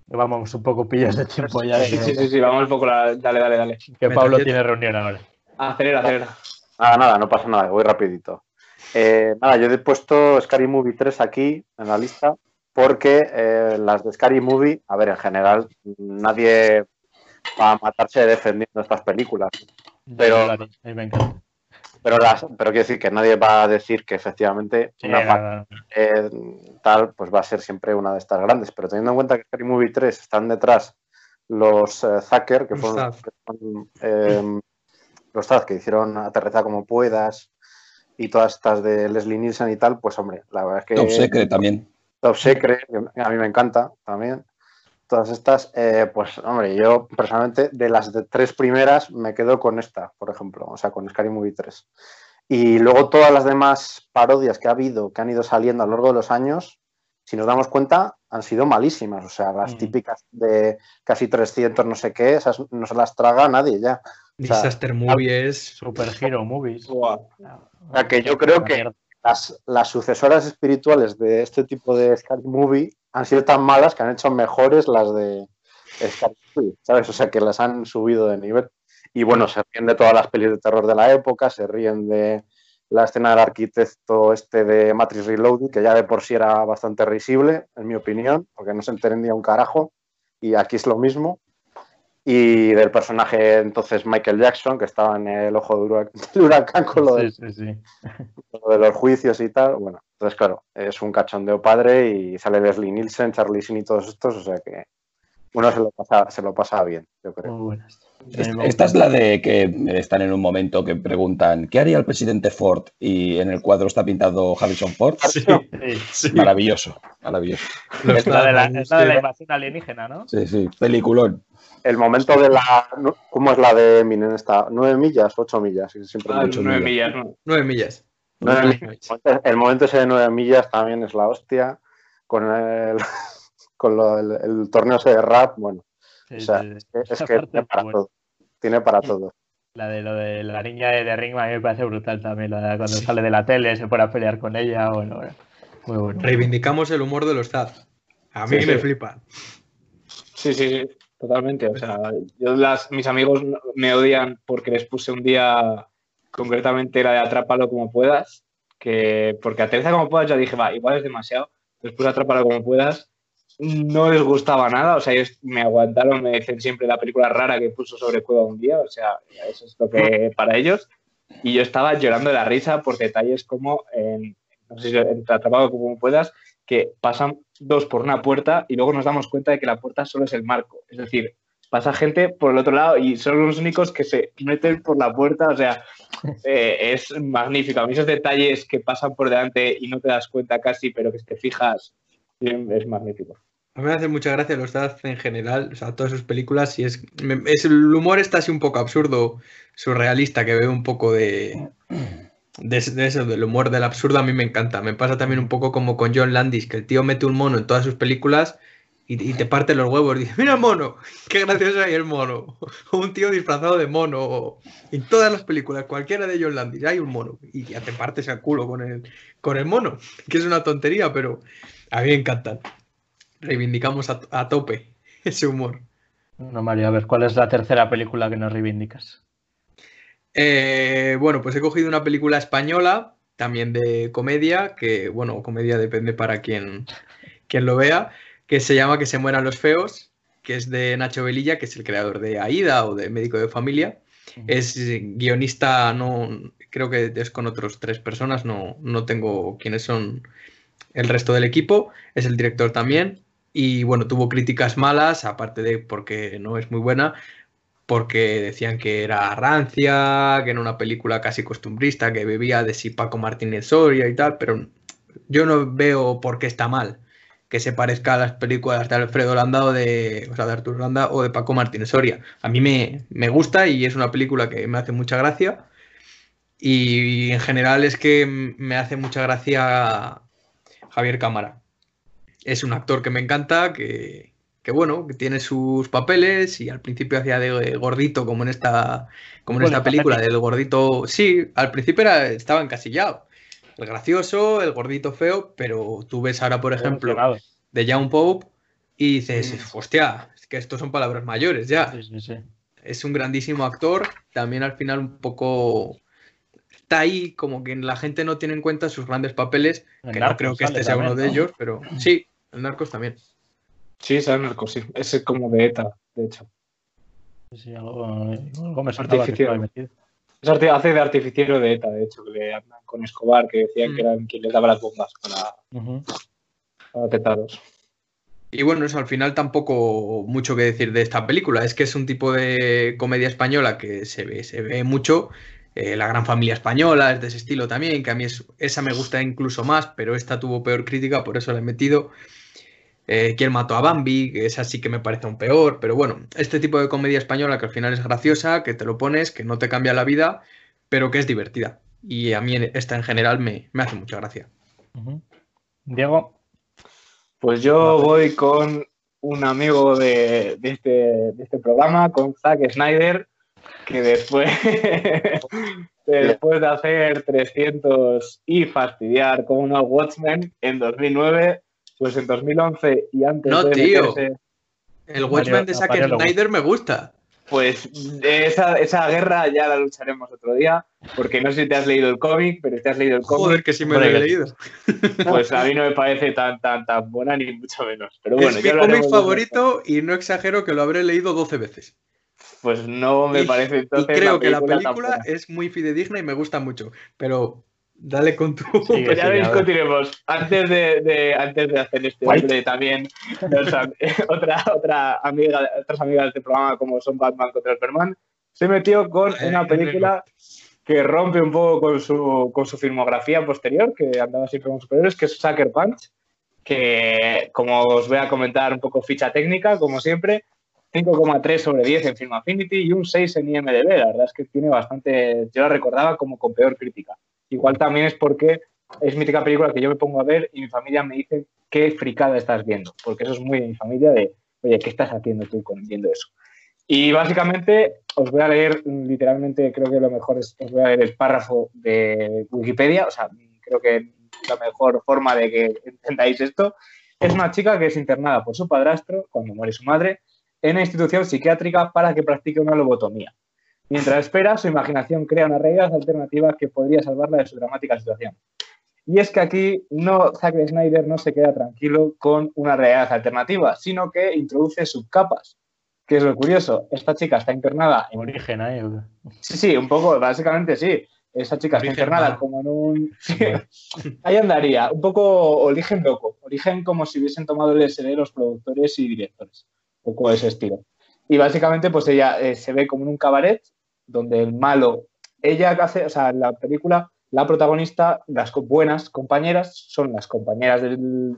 Vamos un poco pillos de tiempo ya. sí, sí, sí, sí, vamos un poco. la- Dale, dale, dale. Que Pablo tiene reunión ahora. Acelera, acelera. Nada, nada, no pasa nada, voy rapidito. Eh, nada, yo he puesto Scary Movie 3 aquí en la lista porque eh, las de Scary Movie, a ver, en general, nadie va a matarse defendiendo estas películas. Pero- A mí me encanta. Pero, las, pero quiero decir que nadie va a decir que efectivamente Sí, una eh, tal, pues va a ser siempre una de estas grandes. Pero teniendo en cuenta que Scary Movie 3 están detrás los eh, Zucker, que Los fueron, eh, los Zaz que hicieron Aterriza como puedas y todas estas de Leslie Nielsen y tal, pues hombre, la verdad es que Top Secret también. Top Secret, a mí me encanta también. Todas estas, eh, pues hombre, yo personalmente de las de tres primeras me quedo con esta, por ejemplo, o sea, con Scary Movie 3. Y luego todas las demás parodias que ha habido, que han ido saliendo a lo largo de los años, si nos damos cuenta, han sido malísimas. O sea, las Mm. típicas de casi 300 no sé qué, esas no se las traga nadie ya. O sea, Disaster Movie es. Super Hero Movies. Buah. O sea, que yo creo que las, las sucesoras espirituales de este tipo de Scary Movie han sido tan malas que han hecho mejores las de Movie, ¿sabes? O sea, que las han subido de nivel. Y bueno, se ríen de todas las pelis de terror de la época, se ríen de la escena del arquitecto este de Matrix Reloaded, que ya de por sí era bastante risible, en mi opinión, porque no se entendía un carajo, y aquí es lo mismo. Y del personaje entonces Michael Jackson, que estaba en el ojo del hurac- del huracán con lo del Sí, sí, sí. lo de los juicios y tal, bueno, entonces claro, es un cachondeo padre y sale Leslie Nielsen, Charlie Sheen y todos estos, o sea que uno se lo pasa, se lo pasa bien, yo creo. Muy buenas. Esta es la de que están en un momento que preguntan ¿qué haría el presidente Ford? Y en el cuadro está pintado Harrison Ford. Sí, Sí. Maravilloso, maravilloso. Lo Es la de la, es la de la invasión alienígena, ¿no? Sí, sí, peliculón. El momento de la, ¿cómo es la de Eminem esta? ¿Nueve millas? ¿Ocho millas? Siempre Ah, nueve millas. millas, no. Nueve millas. Nueve millas. El momento ese de nueve millas también es la hostia, con el, con lo- el, el torneo ese de rap, bueno, Sí, o sea, sí, sí. es que, es tiene para todo, tiene para todo. La de lo de la niña de Ring a mí me parece brutal también. La de cuando sale de la tele, se pone a pelear con ella. Bueno, bueno. Muy bueno. Reivindicamos el humor de los Zaz. A mí Sí, me sí. flipan. Sí, sí, sí, totalmente. O sea, yo las, mis amigos me odian porque les puse un día concretamente la de Atrápalo como puedas, que porque aterriza como puedas ya dije, va, igual es demasiado. Después Atrápalo como puedas. No les gustaba nada, o sea, ellos me aguantaron, me dicen siempre la película rara que puso sobre Cueva un día, o sea, eso es lo que para ellos. Y yo estaba llorando de la risa por detalles como en, no sé si en Atrapado como puedas, que pasan dos por una puerta y luego nos damos cuenta de que la puerta solo es el marco. Es decir, pasa gente por el otro lado y son los únicos que se meten por la puerta. O sea, eh, es magnífico. A mí esos detalles que pasan por delante y no te das cuenta casi, pero que te fijas, es magnífico. A mí me hace mucha gracia los Zaz en general, o sea, todas sus películas. Y es, me- es- el humor está así un poco absurdo, surrealista, que veo un poco de, de, de eso, del humor del absurdo. A mí me encanta. Me pasa también un poco como con John Landis, que el tío mete un mono en todas sus películas y, te parte los huevos. Dice, mira el mono, qué gracioso hay el mono. O un tío disfrazado de mono. En todas las películas, cualquiera de ellos Landis, hay un mono. Y ya te partes el culo con el, con el mono, que es una tontería, pero a mí me encantan. Reivindicamos a, tope ese humor. No, Mario, a ver, ¿cuál es la tercera película que nos reivindicas? Eh, bueno, pues he cogido una película española, también de comedia, que, bueno, comedia depende para quien, quien lo vea, que se llama Que se mueran los feos, que es de Nacho Velilla, que es el creador de Aida o de Médico de Familia. Es guionista, no creo que es con otros tres personas, no, no tengo quiénes son el resto del equipo. Es el director también. Y bueno, tuvo críticas malas, aparte de porque no es muy buena, porque decían que era rancia, que era una película casi costumbrista, que bebía de si Paco Martínez Soria y tal, pero yo no veo por qué está mal que se parezca a las películas de Alfredo Landa o de, o sea, de Arturo Landa o de Paco Martínez Soria. A mí me, me, gusta y es una película que me hace mucha gracia. Y en general es que me hace mucha gracia Javier Cámara. Es un actor que me encanta, que, que bueno, que tiene sus papeles y al principio hacía de gordito como en esta, como en esta película, del gordito. Sí, al principio era, estaba encasillado el gracioso, el gordito feo, pero tú ves ahora, por ejemplo, de Young Pope y dices, mm. hostia, es que estos son palabras mayores ya. Es un grandísimo actor, también al final un poco está ahí como que la gente no tiene en cuenta sus grandes papeles, que no creo que este sea uno de ellos, pero sí, el Narcos también. Sí, es el Narcos, sí. Es como de ETA, de hecho. Sí, algo, algo me hace de artificiero de ETA, de hecho, que le andan con Escobar, que decían que mm. eran quien les daba las bombas para, atentados. Y bueno, eso al final tampoco mucho que decir de esta película. Es que es un tipo de comedia española que se ve, se ve mucho. Eh, la gran familia española es de ese estilo también, que a mí esa me gusta incluso más, pero esta tuvo peor crítica, por eso la he metido. Eh, ¿Quién mató a Bambi? Que esa sí que me parece un peor, pero bueno, este tipo de comedia española que al final es graciosa, que te lo pones, que no te cambia la vida, pero que es divertida. Y a mí esta en general me, hace mucha gracia. Diego. Pues yo voy con un amigo de, este, de este programa, con Zack Snyder, que después, después de hacer 300 y fastidiar con una Watchmen en 2009, pues en 2011 y antes no, tío. El Watchmen de Zack Snyder me gusta. Pues esa, esa, guerra ya la lucharemos otro día, porque no sé si te has leído el cómic, pero te has leído el cómic. Joder, que sí me lo he leído. Pues a mí no me parece tan, tan, tan buena, ni mucho menos. Pero bueno, es mi cómic favorito y no exagero que lo habré leído 12 veces. Pues no me parece entonces. Y creo que la película es muy fidedigna y me gusta mucho, pero Dale con tu. Sí, ya discutiremos. Antes de, antes de hacer este hombre, también otra, otra amiga, otras amigas de este programa, como son Batman contra Superman, se metió con una película que rompe un poco con su, con su filmografía posterior, que andaba siempre con superiores, que es Sucker Punch, que como os voy a comentar un poco ficha técnica, como siempre, 5,3 sobre 10 en Film Affinity y un 6 en IMDB. La verdad es que tiene bastante, yo la recordaba como con peor crítica. Igual también es porque es mítica película que yo me pongo a ver y mi familia me dice qué fricada estás viendo, porque eso es muy de mi familia de, oye, ¿qué estás haciendo tú con, viendo eso? Y básicamente os voy a leer literalmente, creo que lo mejor es, os voy a leer el párrafo de Wikipedia, o sea, creo que la mejor forma de que entendáis esto es una chica que es internada por su padrastro cuando muere su madre en una institución psiquiátrica para que practique una lobotomía. Mientras espera, su imaginación crea una realidad alternativa que podría salvarla de su dramática situación. Y es que aquí no, Zack Snyder no se queda tranquilo con una realidad alternativa, sino que introduce subcapas. Que es lo curioso, esta chica está internada en... Origen, ¿eh? Sí, sí, un poco, básicamente sí. Esta chica está internada como en un... Ahí andaría, un poco origen loco. Origen como si hubiesen tomado el SD los productores y directores. Un poco ese estilo. Y básicamente, pues ella eh, se ve como en un cabaret donde el malo, ella hace, o sea, la película, la protagonista, las buenas compañeras son las compañeras del,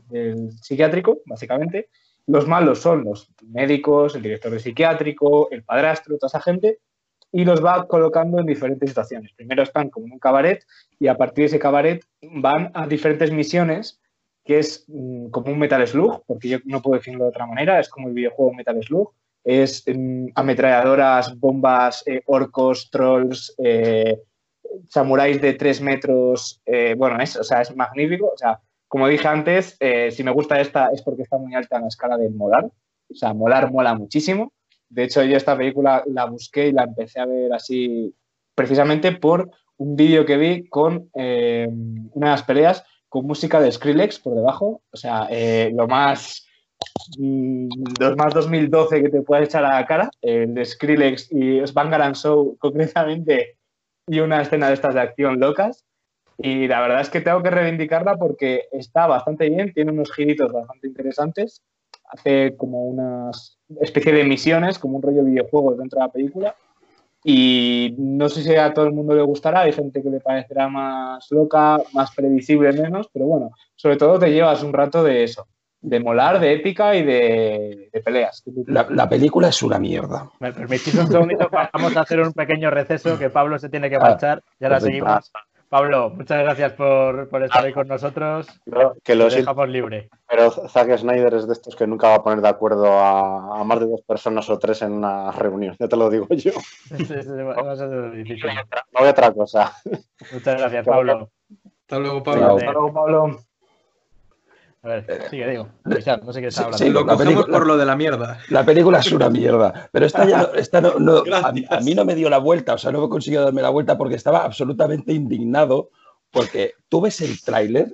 psiquiátrico, básicamente. Los malos son los médicos, el director del psiquiátrico, el padrastro, toda esa gente, y los va colocando en diferentes situaciones. Primero están como en un cabaret y a partir de ese cabaret van a diferentes misiones que es mm, como un Metal Slug, porque yo no puedo definirlo de otra manera, es como el videojuego Metal Slug. Es mm, ametralladoras, bombas, eh, orcos, trolls, eh, samuráis de tres metros. eh, bueno, es, o sea, es magnífico. O sea, como dije antes, si me gusta esta es porque está muy alta en la escala de molar. O sea, molar mola muchísimo. De hecho, yo esta película la busqué y la empecé a ver así precisamente por un vídeo que vi con una de las peleas con música de Skrillex por debajo. O sea, lo más mm, lo más 2012 que te puedes echar a la cara, el de Skrillex y Bangaran Show concretamente y una escena de estas de acción locas. Y la verdad es que tengo que reivindicarla porque está bastante bien, tiene unos giritos bastante interesantes, hace como una especie de misiones, como un rollo videojuego dentro de la película. Y no sé si a todo el mundo le gustará, hay gente que le parecerá más loca, más previsible menos, pero bueno, sobre todo te llevas un rato de eso, de molar, de épica y de, de peleas. La, la película es una mierda. ¿Me permitís un segundito? Vamos a hacer un pequeño receso que Pablo se tiene que marchar y ahora perfecto. seguimos. Pablo, muchas gracias por, por estar ahí con nosotros. Pero que lo dejamos libre. pero Zack Snyder es de estos que nunca va a poner de acuerdo a, a más de dos personas o tres en una reunión, ya te lo digo yo. Sí, sí, va a ser difícil. No voy a otra cosa. Muchas gracias, Pablo. Hasta luego. Pablo. Hasta luego, Pablo. A ver, sigue, digo. No sé qué está Sí, hablando. sí, Lo La cogemos película- por lo de la mierda. La película es una mierda, pero esta, ya no, esta no, no- a, mí no me dio la vuelta, o sea, no he conseguido darme la vuelta porque estaba absolutamente indignado porque tú ves el tráiler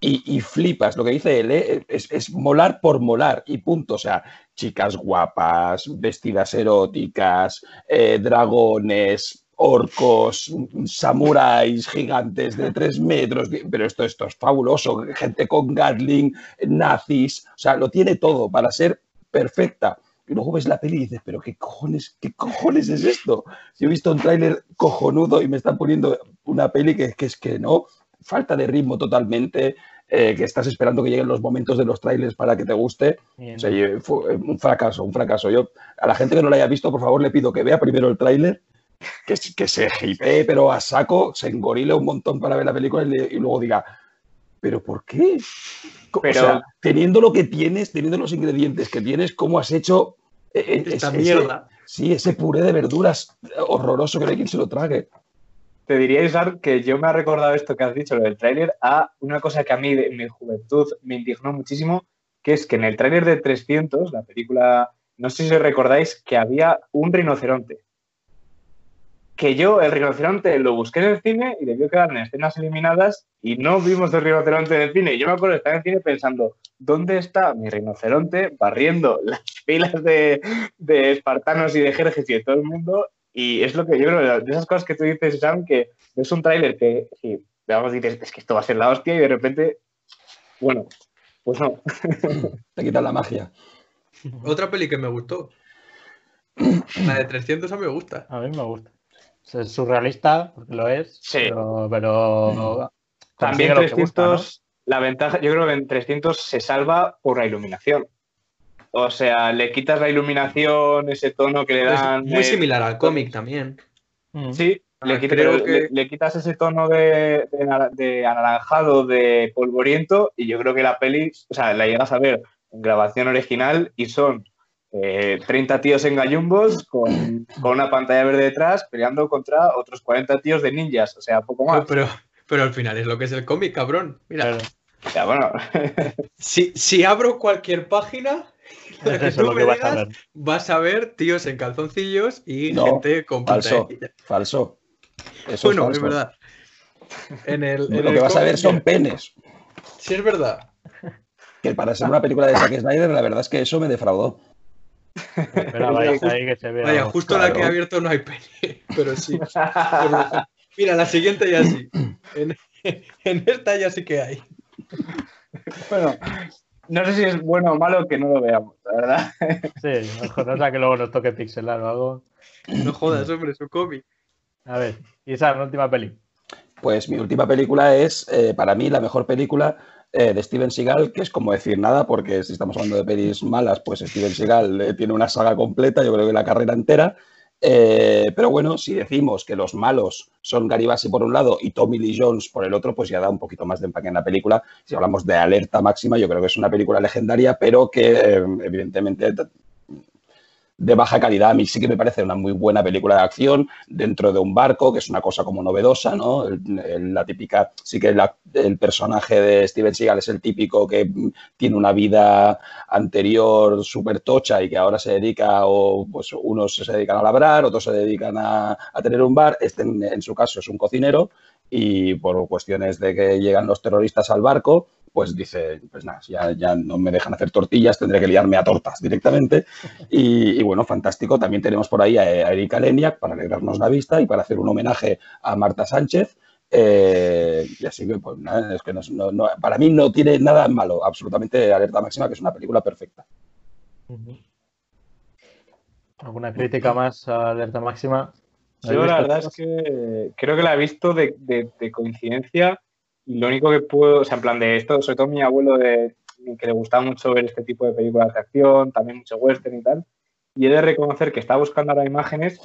y, y flipas. Lo que dice él ¿eh? es, es molar por molar y punto. O sea, chicas guapas, vestidas eróticas, eh, dragones, orcos, samuráis gigantes de tres metros. Pero esto, esto es fabuloso. Gente con Gatling, nazis. O sea, lo tiene todo para ser perfecta. Y luego ves la peli y dices, pero qué cojones, qué cojones es esto. Si he visto un tráiler cojonudo y me están poniendo una peli que, que es que no, falta de ritmo totalmente, eh, que estás esperando que lleguen los momentos de los trailers para que te guste. Bien. O sea, fue un fracaso, un fracaso. Yo a la gente que no lo haya visto, por favor, le pido que vea primero el tráiler, que, se hypee, pero a saco, se engorile un montón para ver la película y, le- y luego diga, ¿pero por qué? Pero- O sea, teniendo lo que tienes, teniendo los ingredientes que tienes, ¿cómo has hecho eh, eh, Esta ese- mierda. Sí, ese puré de verduras horroroso que no hay quien se lo trague. Te diría, Isar, que yo me ha recordado esto que has dicho, lo del tráiler, a una cosa que a mí de- en mi juventud me indignó muchísimo, que es que en el tráiler de 300, la película, no sé si recordáis, que había un rinoceronte. Que yo el rinoceronte lo busqué en el cine y debió quedar en escenas eliminadas y no vimos el rinoceronte en el cine. Yo me acuerdo de estar en el cine pensando, ¿dónde está mi rinoceronte barriendo las filas de, de espartanos y de jerjes y de todo el mundo? Y es lo que yo creo, de esas cosas que tú dices, Sam, que es un tráiler que, sí, veamos, dices, es que esto va a ser la hostia y de repente, bueno, pues no. Te quitan la magia. Otra peli que me gustó. La de 300 a mí me gusta. A mí me gusta. Es surrealista, porque lo es. Sí. Pero, pero También consigue lo que 300, busca, la ventaja, yo creo que en 300 se salva por la iluminación. O sea, le quitas la iluminación, ese tono que le dan. Es muy eh, similar al cómic también. Mm. Sí, Ah, le, quita- creo le- que- le quitas ese tono de, de anaranjado, de polvoriento, y yo creo que la peli, o sea, la llegas a ver en grabación original y son eh, 30 tíos en gallumbos con, con una pantalla verde detrás peleando contra otros 40 tíos de ninjas, o sea, poco más. Pero, pero al final es lo que es el cómic, cabrón. Mira, Claro. O sea, bueno, si, si abro cualquier página, la Es que eso tú lo me que vas a digas, ver. vas a ver tíos en calzoncillos y No, gente con falso. pantalla. Falso. Eso Bueno, es, verdad. En el, en Lo el que vas a ver son penes. Sí, es verdad. Que para ser una película de Zack Snyder, la verdad es que eso me defraudó. Espera, vais ahí que se vea. Vaya, justo la que he abierto no hay pene, pero sí. Mira, la siguiente ya sí. En, en esta ya sí que hay. bueno, no sé si es bueno o malo que no lo veamos, la verdad. Sí, no sea que luego nos toque pixelar o algo. No jodas, hombre, es un cómic. A ver, y esa la última peli. Pues mi última película es, eh, para mí, la mejor película eh, de Steven Seagal, que es como decir nada, porque si estamos hablando de pelis malas, pues Steven Seagal eh, tiene una saga completa, yo creo que la carrera entera, Eh, pero bueno, si decimos que los malos son Garibasi por un lado y Tommy Lee Jones por el otro, pues ya da un poquito más de empaque en la película. Si hablamos de alerta máxima, yo creo que es una película legendaria, pero que evidentemente de baja calidad. A mí sí que me parece una muy buena película de acción dentro de un barco, que es una cosa como novedosa, ¿no? la típica, sí que el personaje de Steven Seagal es el típico que tiene una vida anterior súper tocha y que ahora se dedica, o pues unos se dedican a labrar, otros se dedican a, tener un bar. Este en su caso es un cocinero y por cuestiones de que llegan los terroristas al barco, pues dice, pues nada, ya, ya no me dejan hacer tortillas, tendré que liarme a tortas directamente. Y, bueno, fantástico. También tenemos por ahí a, Erika Leniak para alegrarnos la vista y para hacer un homenaje a Marta Sánchez. Eh, y así que, pues nada, es que no, para mí no tiene nada malo, absolutamente Alerta Máxima, que es una película perfecta. ¿Alguna crítica más a Alerta Máxima? Yo la verdad es que creo que la he visto de, de coincidencia lo único que puedo, o sea, en plan de esto, sobre todo mi abuelo, de, que le gustaba mucho ver este tipo de películas de acción, también mucho western y tal, y he de reconocer que estaba buscando ahora imágenes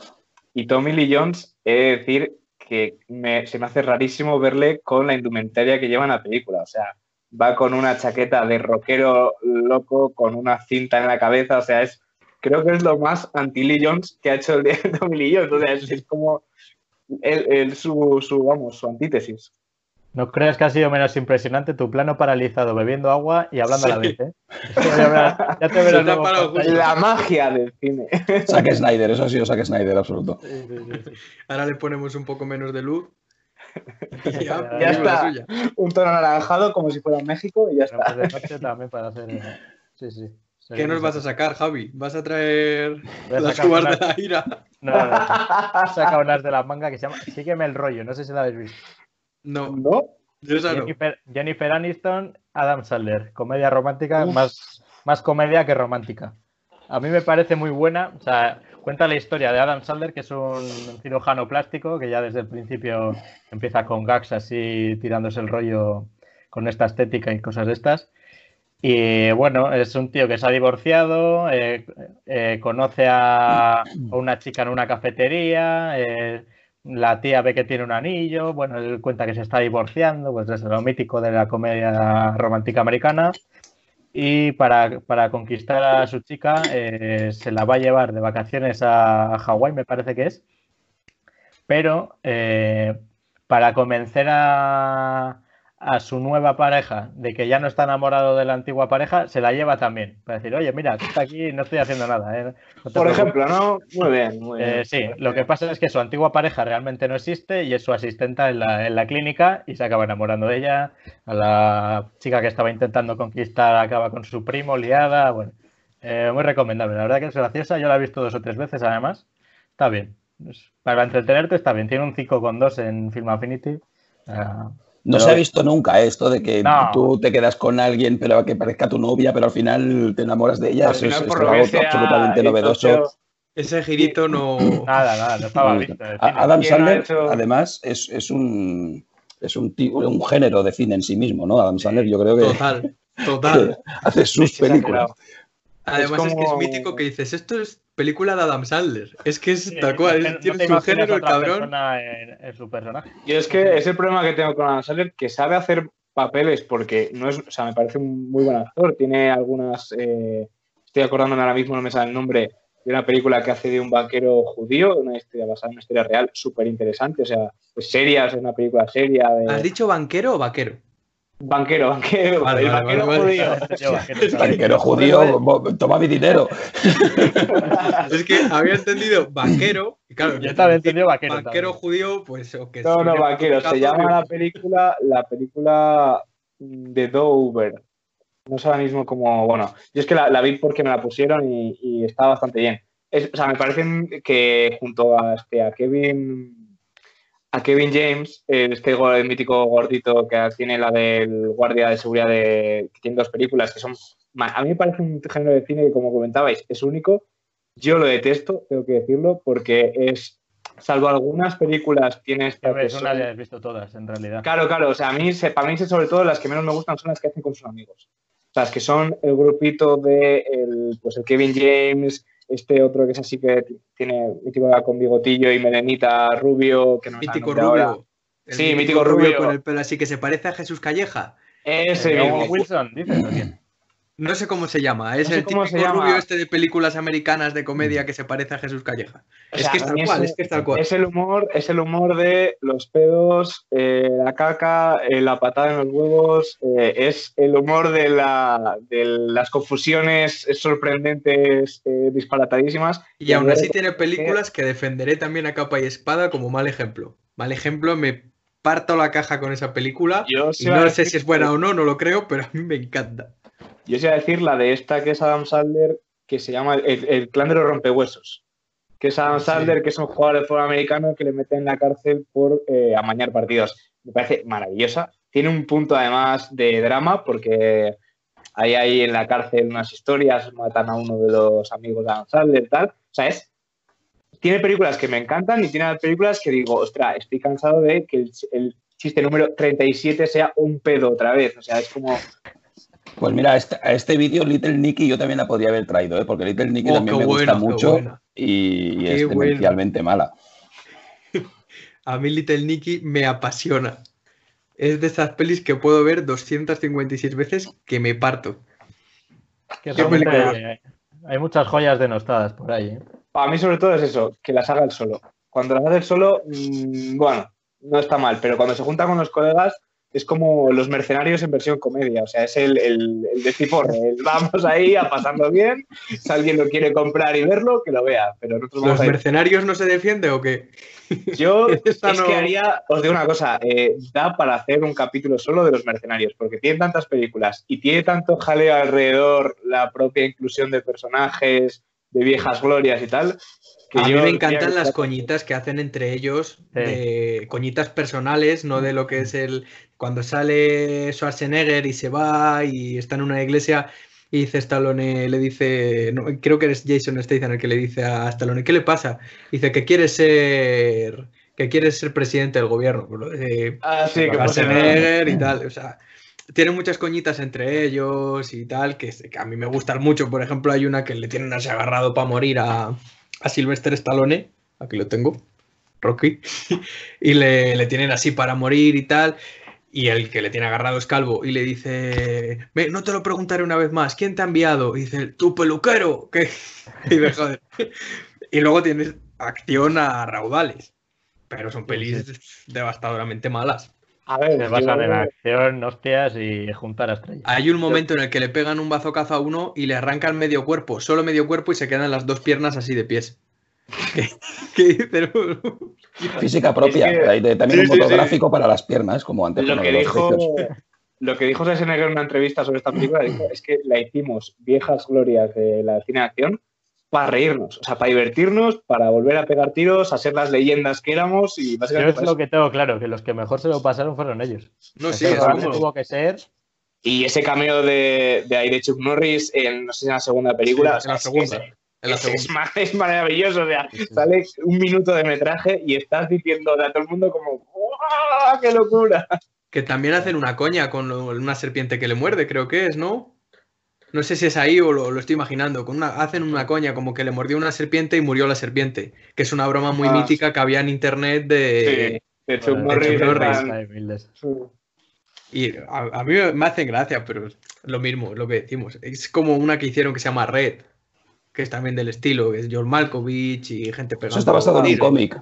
y Tommy Lee Jones, he de decir que se me hace rarísimo verle con la indumentaria que lleva en la película, o sea, va con una chaqueta de rockero loco, con una cinta en la cabeza, o sea, es creo que es lo más anti Lee Jones que ha hecho Tommy Lee Jones, o es, como el, su, su, vamos, su antítesis. No creas que ha sido menos impresionante tu plano paralizado bebiendo agua y hablando a la vez, ¿eh? Ya te verás. La magia del cine. Zack Snyder, eso ha sido Zack Snyder, absoluto. Ahora le ponemos un poco menos de luz. ya, ya está. Un tono anaranjado como si fuera México y ya está. Pues también para hacer. Sí, sí. ¿Qué nos vas a sacar, Javi? ¿Vas a traer las cubas de la ira? No, no, no. Saca unas de la manga que se llama Sígueme el rollo, no sé si la habéis visto. No. ¿No? Jennifer, Aniston, Adam Sandler. Comedia romántica, más, más comedia que romántica. A mí me parece muy buena. O sea, cuenta la historia de Adam Sandler, que es un cirujano plástico que ya desde el principio empieza con gags así tirándose el rollo con esta estética y cosas de estas. Y bueno, es un tío que se ha divorciado, eh, eh, conoce a, una chica en una cafetería, eh, la tía ve que tiene un anillo, bueno, él cuenta que se está divorciando, pues es lo mítico de la comedia romántica americana. Y para, conquistar a su chica eh, se la va a llevar de vacaciones a Hawái, me parece que es. Pero eh, para convencer a, a su nueva pareja de que ya no está enamorado de la antigua pareja, se la lleva también. Para decir, oye, mira, tú está aquí no estoy haciendo nada. ¿eh? Por ejemplo, ¿no? Muy bien, muy bien. Eh, sí, lo que pasa es que su antigua pareja realmente no existe y es su asistenta en la, en la, clínica y se acaba enamorando de ella. A la chica que estaba intentando conquistar acaba con su primo, liada. Bueno, eh, muy recomendable. La verdad que es graciosa. Yo la he visto dos o tres veces además. Está bien. Para entretenerte está bien. Tiene un 5,2 en Film Affinity. No se ha visto nunca esto de que tú te quedas con alguien, pero que parezca tu novia, pero al final te enamoras de ella. Eso es, algo absolutamente novedoso. Ese girito no. Nada, nada, no estaba visto. Adam Sandler, además, es, es, un, es un, un, género de cine en sí mismo, ¿no? Adam Sandler, yo creo que. Total, total. hace sus películas. Además, es, que es mítico que dices, esto es película de Adam Sandler. Es que es tal cual, tiene su género el cabrón. En, su personaje. Y es que es el problema que tengo con Adam Sandler, que sabe hacer papeles porque no es, o sea, me parece un muy buen actor. Tiene algunas, eh, estoy acordándome ahora mismo, no me sale el nombre, de una película que hace de un banquero judío, una historia basada en una historia real, súper interesante, o sea, es seria, es una película seria. ¿Has dicho banquero o vaquero? Banquero, banquero, el banquero judío. banquero judío, toma mi dinero. es que había entendido banquero, y claro, yo también entendido vaquero. Banquero judío, pues o que No, no, banquero, se llama la película, la película de Dover. No sé ahora mismo cómo, bueno, yo es que la, vi porque me la pusieron y, está bastante bien. o sea, me parece que junto a, este, a Kevin a Kevin James, este el mítico gordito que tiene la del guardia de seguridad de que tiene dos películas que son a mí me parece un género de cine que como comentabais es único. Yo lo detesto, tengo que decirlo, porque es salvo algunas películas tiene esta es una de visto todas en realidad. Claro, claro, o sea, a mí para mí sobre todo las que menos me gustan son las que hacen con sus amigos. O sea, las que son el grupito de el, pues el Kevin James, este otro que es así que tiene mítico con bigotillo y melenita rubio. Que no Mítico ahora. rubio. Sí, mítico rubio. con el pelo así que se parece a Jesús Calleja. Ese mismo. Wilson, dices, ¿o quién? No sé cómo se llama, es No sé el típico llama. rubio este de películas americanas de comedia que se parece a Jesús Calleja. O es que es tal es cual, es que es tal cual. Es el humor, es el humor de los pedos, eh, la caca, eh, la patada en los huevos, eh, es el humor de, la, de las confusiones sorprendentes, disparatadísimas. Y aún así tiene películas que defenderé también a capa y espada como mal ejemplo. Mal ejemplo, me parto la caja con esa película. Yo no sé si es buena o no, no lo creo, pero a mí me encanta. Yo os iba a decir la de esta que es Adam Sandler, que se llama El, el clan de los rompehuesos. Que es Adam Sí. Sandler, que es un jugador de fútbol americano que le mete en la cárcel por eh, amañar partidos. Me parece maravillosa. Tiene un punto además de drama, porque hay ahí en la cárcel unas historias, matan a uno de los amigos de Adam Sandler, tal. O sea, es. Tiene películas que me encantan y tiene películas que digo, ostras, estoy cansado de que el, el chiste número 37 sea un pedo otra vez. O sea, es como. Pues mira, a este, a este vídeo Little Nicky yo también la podría haber traído, ¿eh? porque Little Nicky Oh, también me gusta buena, mucho y, es buena. demencialmente mala. A mí Little Nicky me apasiona. Es de esas pelis que puedo ver 256 veces que me parto. Que Qué son, película. eh, hay muchas joyas denostadas por ahí. ¿eh? Para mí, sobre todo, es eso, que las haga él solo. Cuando las hace él solo, mm, bueno, no está mal, pero cuando se junta con los colegas, es como los mercenarios en versión comedia. O sea, es el, el, el despiporre. el vamos ahí a pasarlo bien. Si alguien lo quiere comprar y verlo, que lo vea. Pero nosotros ¿Los mercenarios no se defiende o qué? Yo es no- que haría, os digo una cosa, eh, da para hacer un capítulo solo de los mercenarios, porque tiene tantas películas y tiene tanto jaleo alrededor, la propia inclusión de personajes, de viejas glorias y tal. Que A mí me encantan que- las coñitas que hacen entre ellos, Sí. de coñitas personales, no de lo que es el cuando sale Schwarzenegger y se va y está en una iglesia y dice Stallone, le dice, no, creo que es Jason Statham el que le dice a Stallone, ¿qué le pasa? Dice que quiere ser que quiere ser presidente del gobierno, de Ah, sí, que Schwarzenegger y tal, o sea, tiene muchas coñitas entre ellos y tal, que, que a mí me gustan mucho. Por ejemplo, hay una que le tienen así agarrado para morir a, a Sylvester Stallone, aquí lo tengo, Rocky, y le, le tienen así para morir y tal. Y el que le tiene agarrado es calvo y le dice, "Ve, no te lo preguntaré una vez más, ¿quién te ha enviado? Y dice, tu peluquero. ¿Qué? Y joder. Y luego tienes acción a raudales, pero son pelis devastadoramente malas. A ver, Se basan yo- en acción, hostias y juntar a estrellas. Hay un momento en el que le pegan un bazocazo a uno y le arrancan medio cuerpo, solo medio cuerpo y se quedan las dos piernas así de pies. ¿Qué, qué? Física propia, Es que- hay de- también sí, un sí, sí. fotográfico para las piernas, como antes lo que dijo lo que dijo Schwarzenegger en una entrevista sobre esta película dijo, es que la hicimos viejas glorias de la cine de acción para reírnos, o sea, para divertirnos, para volver a pegar tiros, a ser las leyendas que éramos y Yo básicamente es para lo que tengo claro, que los que mejor se lo pasaron fueron ellos. No, sí, Eso es realmente como- tuvo que ser. Y ese cameo de, de ahí de Chuck Norris en, no sé si en la segunda película. Sí, en la segunda. Es, en la es- segunda. es es maravilloso, o sea, sale un minuto de metraje y estás diciendo a todo el mundo como ¡Guau, ¡qué locura! Que también hacen una coña con lo- una serpiente que le muerde, creo que es, ¿no? No sé si es ahí o lo, lo estoy imaginando. Con una, hacen una coña como que le mordió una serpiente y murió la serpiente. Que es una broma muy Ah. mítica que había en internet de. De Ay, humildes. Y a, a mí me hacen gracia, pero lo mismo, lo que decimos. Es como una que hicieron que se llama Red, que es también del estilo, que es John Malkovich y gente pegando. Eso está basado en un cómic.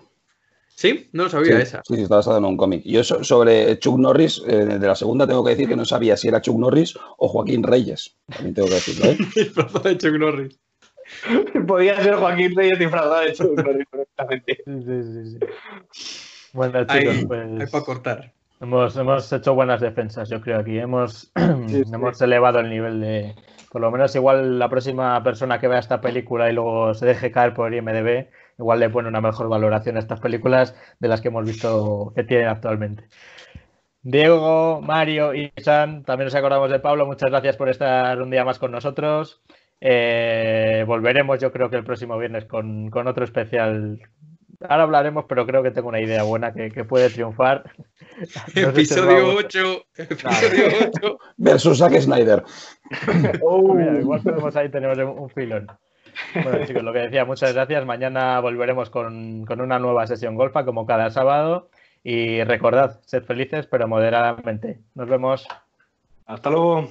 ¿Sí? No lo sabía Sí, esa. sí, sí, está basado en un cómic. Yo so- sobre Chuck Norris, eh, de la segunda tengo que decir que no sabía si era Chuck Norris o Joaquín Reyes. También tengo que decirlo, ¿eh? Disfrazado de Chuck Norris. Podía ser Joaquín Reyes disfrazado de Chuck Norris perfectamente. Sí, sí, sí, sí. Bueno, chicos, pues para cortar. hemos, hemos hecho buenas defensas, yo creo aquí. Hemos, sí. hemos elevado el nivel de. Por lo menos, igual la próxima persona que vea esta película y luego se deje caer por IMDB, igual le pone una mejor valoración a estas películas de las que hemos visto que tienen actualmente. Diego, Mario y San, también nos acordamos de Pablo. Muchas gracias por estar un día más con nosotros. Eh, volveremos, yo creo que el próximo viernes con, con otro especial. Ahora hablaremos, pero creo que tengo una idea buena que, que puede triunfar. No Episodio gustar. 8. Episodio 8. Versus Zack Snyder. Oh, mira, igual podemos ahí tener un, un filón. Bueno, chicos, lo que decía, muchas gracias. Mañana volveremos con, con una nueva sesión golfa, como cada sábado. Y recordad, sed felices, pero moderadamente. Nos vemos. Hasta luego.